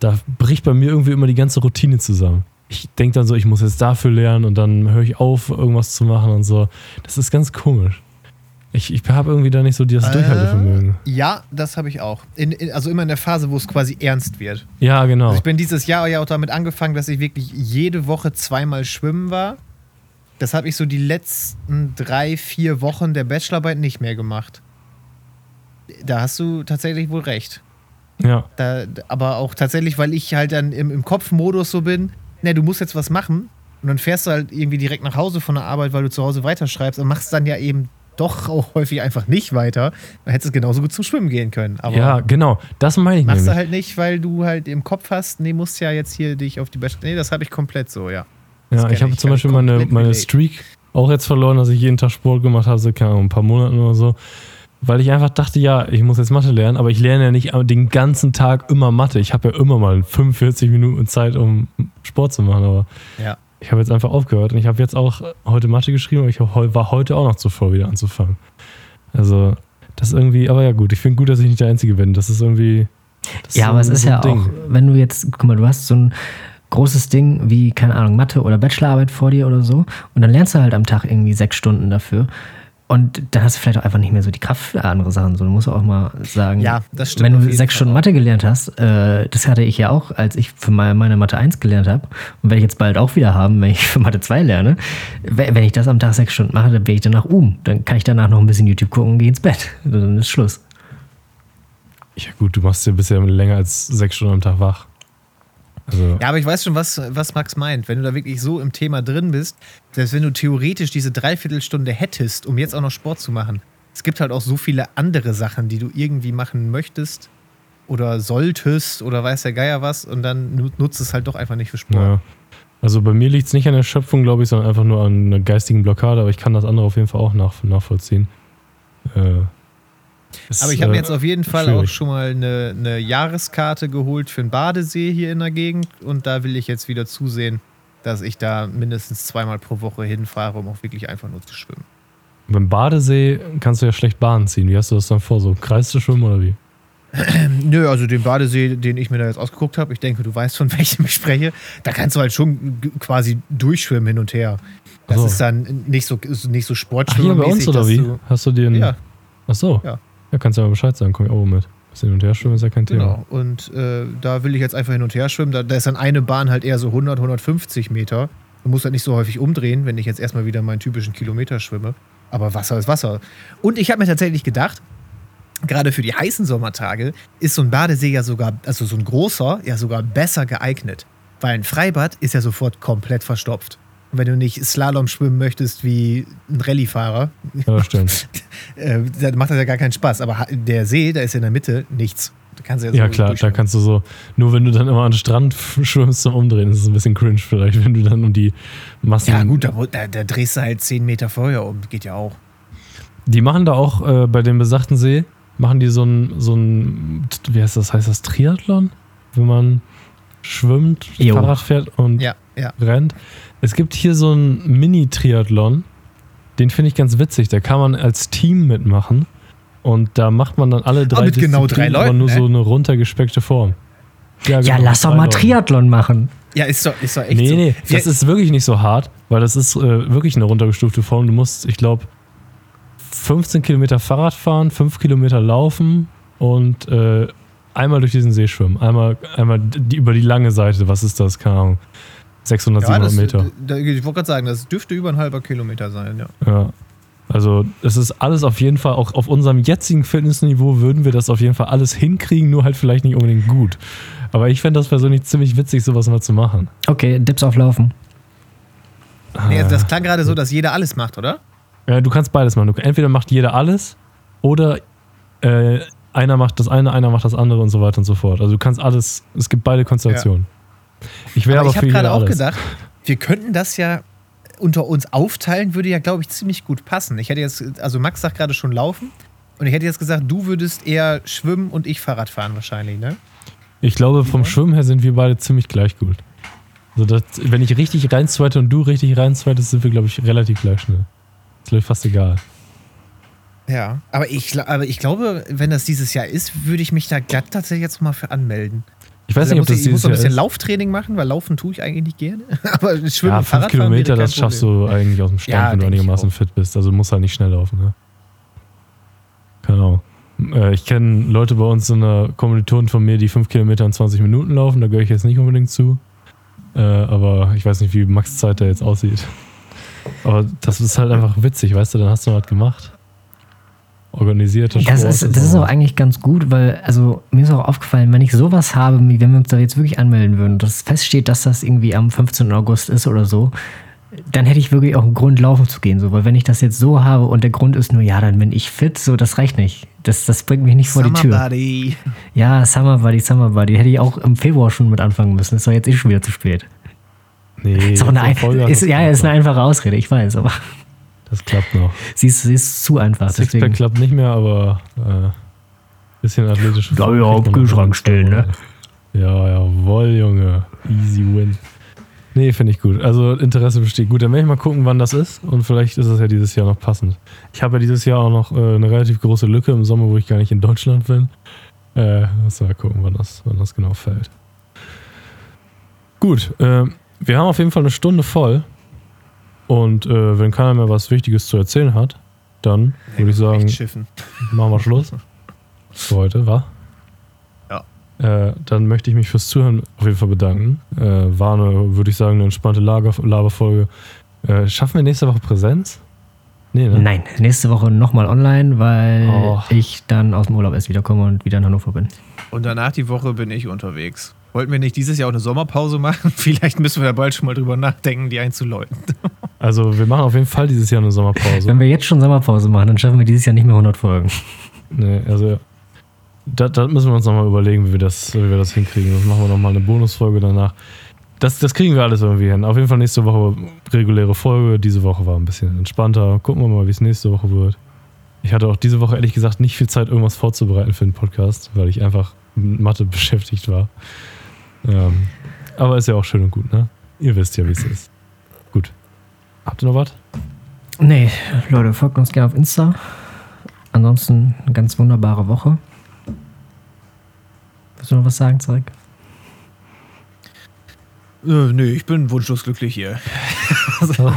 da bricht bei mir irgendwie immer die ganze Routine zusammen. Ich denke dann so, ich muss jetzt dafür lernen und dann höre ich auf, irgendwas zu machen und so. Das ist ganz komisch. Ich, ich habe irgendwie da nicht so das Durchhaltevermögen. Äh, ja, das habe ich auch. In, in, also immer in der Phase, wo es quasi ernst wird. Ja, genau. Also ich bin dieses Jahr ja auch damit angefangen, dass ich wirklich jede Woche zweimal schwimmen war. Das habe ich so die letzten drei, vier Wochen der Bachelorarbeit nicht mehr gemacht. Da hast du tatsächlich wohl recht. Ja. Da, aber auch tatsächlich, weil ich halt dann im, im Kopfmodus so bin, ne, du musst jetzt was machen. Und dann fährst du halt irgendwie direkt nach Hause von der Arbeit, weil du zu Hause weiterschreibst und machst dann ja eben doch auch häufig einfach nicht weiter. Dann hättest du genauso gut zum Schwimmen gehen können. Aber ja, genau. Das meine ich Machst nämlich. du halt nicht, weil du halt im Kopf hast, nee, musst ja jetzt hier dich auf die Beste. Nee, das habe ich komplett so, ja. Das ja, ich habe zum Beispiel meine, meine Streak auch jetzt verloren, dass ich jeden Tag Sport gemacht habe, so keine Ahnung, ein paar Monate oder so. Weil ich einfach dachte, ja, ich muss jetzt Mathe lernen, aber ich lerne ja nicht den ganzen Tag immer Mathe. Ich habe ja immer mal 45 Minuten Zeit, um Sport zu machen, aber ja ich habe jetzt einfach aufgehört und ich habe jetzt auch heute Mathe geschrieben, aber ich war heute auch noch zuvor wieder anzufangen. Also, das ist irgendwie, aber ja gut, ich finde gut, dass ich nicht der Einzige bin. Das ist irgendwie. Das ja, ist aber es ist ja Ding. auch, wenn du jetzt, guck mal, du hast so ein großes Ding wie, keine Ahnung, Mathe oder Bachelorarbeit vor dir oder so und dann lernst du halt am Tag irgendwie sechs Stunden dafür. Und dann hast du vielleicht auch einfach nicht mehr so die Kraft für andere Sachen. So, du musst auch mal sagen, ja, das stimmt wenn du sechs Stunden Mathe gelernt hast, äh, das hatte ich ja auch, als ich für meine, meine Mathe 1 gelernt habe. Und werde ich jetzt bald auch wieder haben, wenn ich (laughs) für Mathe 2 lerne. Wenn ich das am Tag sechs Stunden mache, dann bin ich danach um. Dann kann ich danach noch ein bisschen YouTube gucken und gehe ins Bett. (laughs) Dann ist Schluss. Ja, gut, du machst ja bisher länger als sechs Stunden am Tag wach. Also ja, aber ich weiß schon, was, was Max meint. Wenn du da wirklich so im Thema drin bist, dass wenn du theoretisch diese Dreiviertelstunde hättest, um jetzt auch noch Sport zu machen, es gibt halt auch so viele andere Sachen, die du irgendwie machen möchtest oder solltest oder weiß der Geier was und dann nutzt es halt doch einfach nicht für Sport. Ja. Also bei mir liegt es nicht an der Schöpfung, glaube ich, sondern einfach nur an einer geistigen Blockade, aber ich kann das andere auf jeden Fall auch nach, nachvollziehen. Äh, ist, Aber ich habe äh, jetzt auf jeden Fall schwierig. auch schon mal eine, eine, Jahreskarte geholt für einen Badesee hier in der Gegend und da will ich jetzt wieder zusehen, dass ich da mindestens zweimal pro Woche hinfahre, um auch wirklich einfach nur zu schwimmen. Beim Badesee kannst du ja schlecht Bahn ziehen. Wie hast du das dann vor? So Kreis zu schwimmen oder wie? (clears throat) Nö, also den Badesee, den ich mir da jetzt ausgeguckt habe, ich denke, du weißt, von (laughs) welchem ich spreche, da kannst du halt schon quasi durchschwimmen hin und her. Das so. ist dann nicht so, nicht so Sportschwimmen. Hier bei uns oder wie? Du, Hast du den. Ja. Ach so. Ja. Ja, kannst du aber Bescheid sagen, komm ich auch mit. Das hin und her schwimmen ist ja kein Thema. Genau, und äh, da will ich jetzt einfach hin und her schwimmen. Da, da, ist dann eine Bahn halt eher so 100, 150 Meter. Du musst halt nicht so häufig umdrehen, wenn ich jetzt erstmal wieder meinen typischen Kilometer schwimme. Aber Wasser ist Wasser. Und ich habe mir tatsächlich gedacht, gerade für die heißen Sommertage ist so ein Badesee ja sogar, also so ein großer, ja sogar besser geeignet. Weil ein Freibad ist ja sofort komplett verstopft. Wenn du nicht Slalom schwimmen möchtest wie ein Rallyefahrer, ja, stimmt. (laughs) Äh, dann macht das ja gar keinen Spaß. Aber der See, da ist in der Mitte nichts. Da kannst du ja, so ja klar, da kannst du so, nur wenn du dann immer an den Strand (laughs) schwimmst zum Umdrehen, ist es ein bisschen cringe vielleicht, wenn du dann um die Massen. Ja, gut, da, da, da drehst du halt 10 Meter vorher um. Geht ja auch. Die machen da auch äh, bei dem besagten See, machen die so ein, so ein, wie heißt das, heißt das Triathlon? Wenn man schwimmt, jo. Fahrrad fährt und ja, ja. rennt. Es gibt hier so einen Mini-Triathlon, den finde ich ganz witzig. Da kann man als Team mitmachen und da macht man dann alle drei aber mit genau drei Leuten, aber nur ne? so eine runtergespeckte Form. Ja, genau, ja lass doch mal Leute. Triathlon machen. Ja, ist doch, ist doch echt nee, so. Nee, das ist wirklich nicht so hart, weil das ist äh, wirklich eine runtergestufte Form. Du musst, ich glaube, 15 Kilometer Fahrrad fahren, 5 Kilometer laufen und äh, einmal durch diesen See schwimmen. Einmal, einmal die, über die lange Seite. Was ist das? Keine Ahnung. 600, ja, 700 das, Meter. Da, ich wollte gerade sagen, das dürfte über ein halber Kilometer sein, ja. Ja. Also, es ist alles auf jeden Fall, auch auf unserem jetzigen Fitnessniveau würden wir das auf jeden Fall alles hinkriegen, nur halt vielleicht nicht unbedingt gut. Aber ich fände das persönlich ziemlich witzig, sowas mal zu machen. Okay, Dips auflaufen. Nee, also das klang gerade so, dass jeder alles macht, oder? Ja, du kannst beides machen. entweder macht jeder alles oder äh, einer macht das eine, einer macht das andere und so weiter und so fort. Also du kannst alles, es gibt beide Konstellationen. Ja. Ich wäre aber, aber ich habe gerade auch gedacht, wir könnten das ja unter uns aufteilen, würde ja, glaube ich, ziemlich gut passen. Ich hätte jetzt, also Max sagt gerade schon laufen und ich hätte jetzt gesagt, du würdest eher schwimmen und ich Fahrrad fahren wahrscheinlich, ne? Ich glaube, vom Schwimmen her sind wir beide ziemlich gleich gut. Also das, wenn ich richtig rein zweite und du richtig rein zweitest, sind wir, glaube ich, relativ gleich schnell. Ist, glaube ich, fast egal. Ja, aber ich, aber ich glaube, wenn das dieses Jahr ist, würde ich mich da glatt tatsächlich jetzt mal für anmelden. Ich weiß Also nicht, ob da muss das ich, ich muss ein bisschen ist. Lauftraining machen, weil Laufen tue ich eigentlich nicht gerne. (laughs) aber Schwimmen Ja, fünf Kilometer, das schaffst du eigentlich aus dem Stand, Ja, wenn du einigermaßen fit bist. Also du musst halt nicht schnell laufen. Ne? Äh, Ich kenne Leute bei uns, so eine Kommilitonen von mir, die fünf Kilometer in 20 Minuten laufen. Da gehöre ich jetzt nicht unbedingt zu. Äh, aber ich weiß nicht, wie Max Zeit da jetzt aussieht. Aber das ist halt einfach witzig, weißt du? Dann hast du was gemacht. Organisierte Das Sport ist, das ist auch eigentlich ganz gut, weil, also mir ist auch aufgefallen, wenn ich sowas habe, wie wenn wir uns da jetzt wirklich anmelden würden, dass feststeht, dass das irgendwie am 15. August ist oder so, dann hätte ich wirklich auch einen Grund, laufen zu gehen. So. Weil wenn ich das jetzt so habe und der Grund ist nur, ja, dann bin ich fit, so, das reicht nicht. Das, das bringt mich nicht vor die Summer Tür. Buddy. Ja, Summer Buddy, Summer Buddy. Hätte ich auch im Februar schon mit anfangen müssen. Ist doch jetzt eh schon wieder zu spät. Nee, Ist auch eine, ist, das ja, ist eine einfache Ausrede, ich weiß, aber Das klappt noch. sie ist, sie ist zu einfach. Sixpack Deswegen. klappt nicht mehr, aber äh, bisschen Form auch kriegt im man Kühlschrank stellen, ne? Ja, jawohl, Junge. Easy win. Nee, finde ich gut. Also Interesse besteht. Gut, dann werde ich mal gucken, wann das ist. Und vielleicht ist es ja dieses Jahr noch passend. Ich habe ja dieses Jahr auch noch äh, eine relativ große Lücke im Sommer, wo ich gar nicht in Deutschland bin. Äh, muss mal gucken, wann das, wann das genau fällt. Gut, äh, wir haben auf jeden Fall eine Stunde voll. Und äh, wenn keiner mehr was Wichtiges zu erzählen hat, dann würde ich sagen, Echt schiffen. (laughs) machen wir Schluss. Für heute, wa? Ja. Äh, dann möchte ich mich fürs Zuhören auf jeden Fall bedanken. Äh, war eine, würde ich sagen, eine entspannte Lager Laberfolge. Äh, schaffen wir nächste Woche Präsenz? Nee, ne? Nein, nächste Woche nochmal online, weil Oh. ich dann aus dem Urlaub erst wiederkomme und wieder in Hannover bin. Und danach die Woche bin ich unterwegs. Wollten wir nicht dieses Jahr auch eine Sommerpause machen? (laughs) Vielleicht müssen wir da bald schon mal drüber nachdenken, die einzuläuten. (laughs) Also, wir machen auf jeden Fall dieses Jahr eine Sommerpause. Wenn wir jetzt schon Sommerpause machen, dann schaffen wir dieses Jahr nicht mehr 100 Folgen. nee, also, da, da müssen wir uns nochmal überlegen, wie wir, das, wie wir das hinkriegen. Das machen wir nochmal eine Bonusfolge danach. Das, das kriegen wir alles irgendwie hin. Auf jeden Fall nächste Woche reguläre Folge. Diese Woche war ein bisschen entspannter. Gucken wir mal, wie es nächste Woche wird. Ich hatte auch diese Woche ehrlich gesagt nicht viel Zeit, irgendwas vorzubereiten für den Podcast, weil ich einfach mit Mathe (laughs) beschäftigt war. Ähm, aber ist ja auch schön und gut, ne? Ihr wisst ja, wie es ist. Habt ihr noch was? Nee, Leute, folgt uns gerne auf Insta. Ansonsten eine ganz wunderbare Woche. Willst du noch was sagen, Zeug? Äh, nee, ich bin wunschlos glücklich hier. (laughs)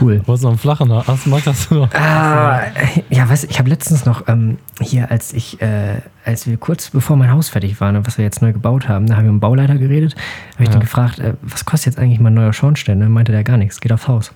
Cool. Wolltest du noch einen flachen Hast, Marc, hast du noch? Ah, ja, weißt du, ich habe letztens noch ähm, hier, als ich, äh, als wir kurz bevor mein Haus fertig war, ne, was wir jetzt neu gebaut haben, da haben wir mit dem Bauleiter geredet, habe ich Ja. den gefragt, äh, was kostet jetzt eigentlich mein neuer Schornstein? Ne? Meinte der gar nichts, geht aufs Haus.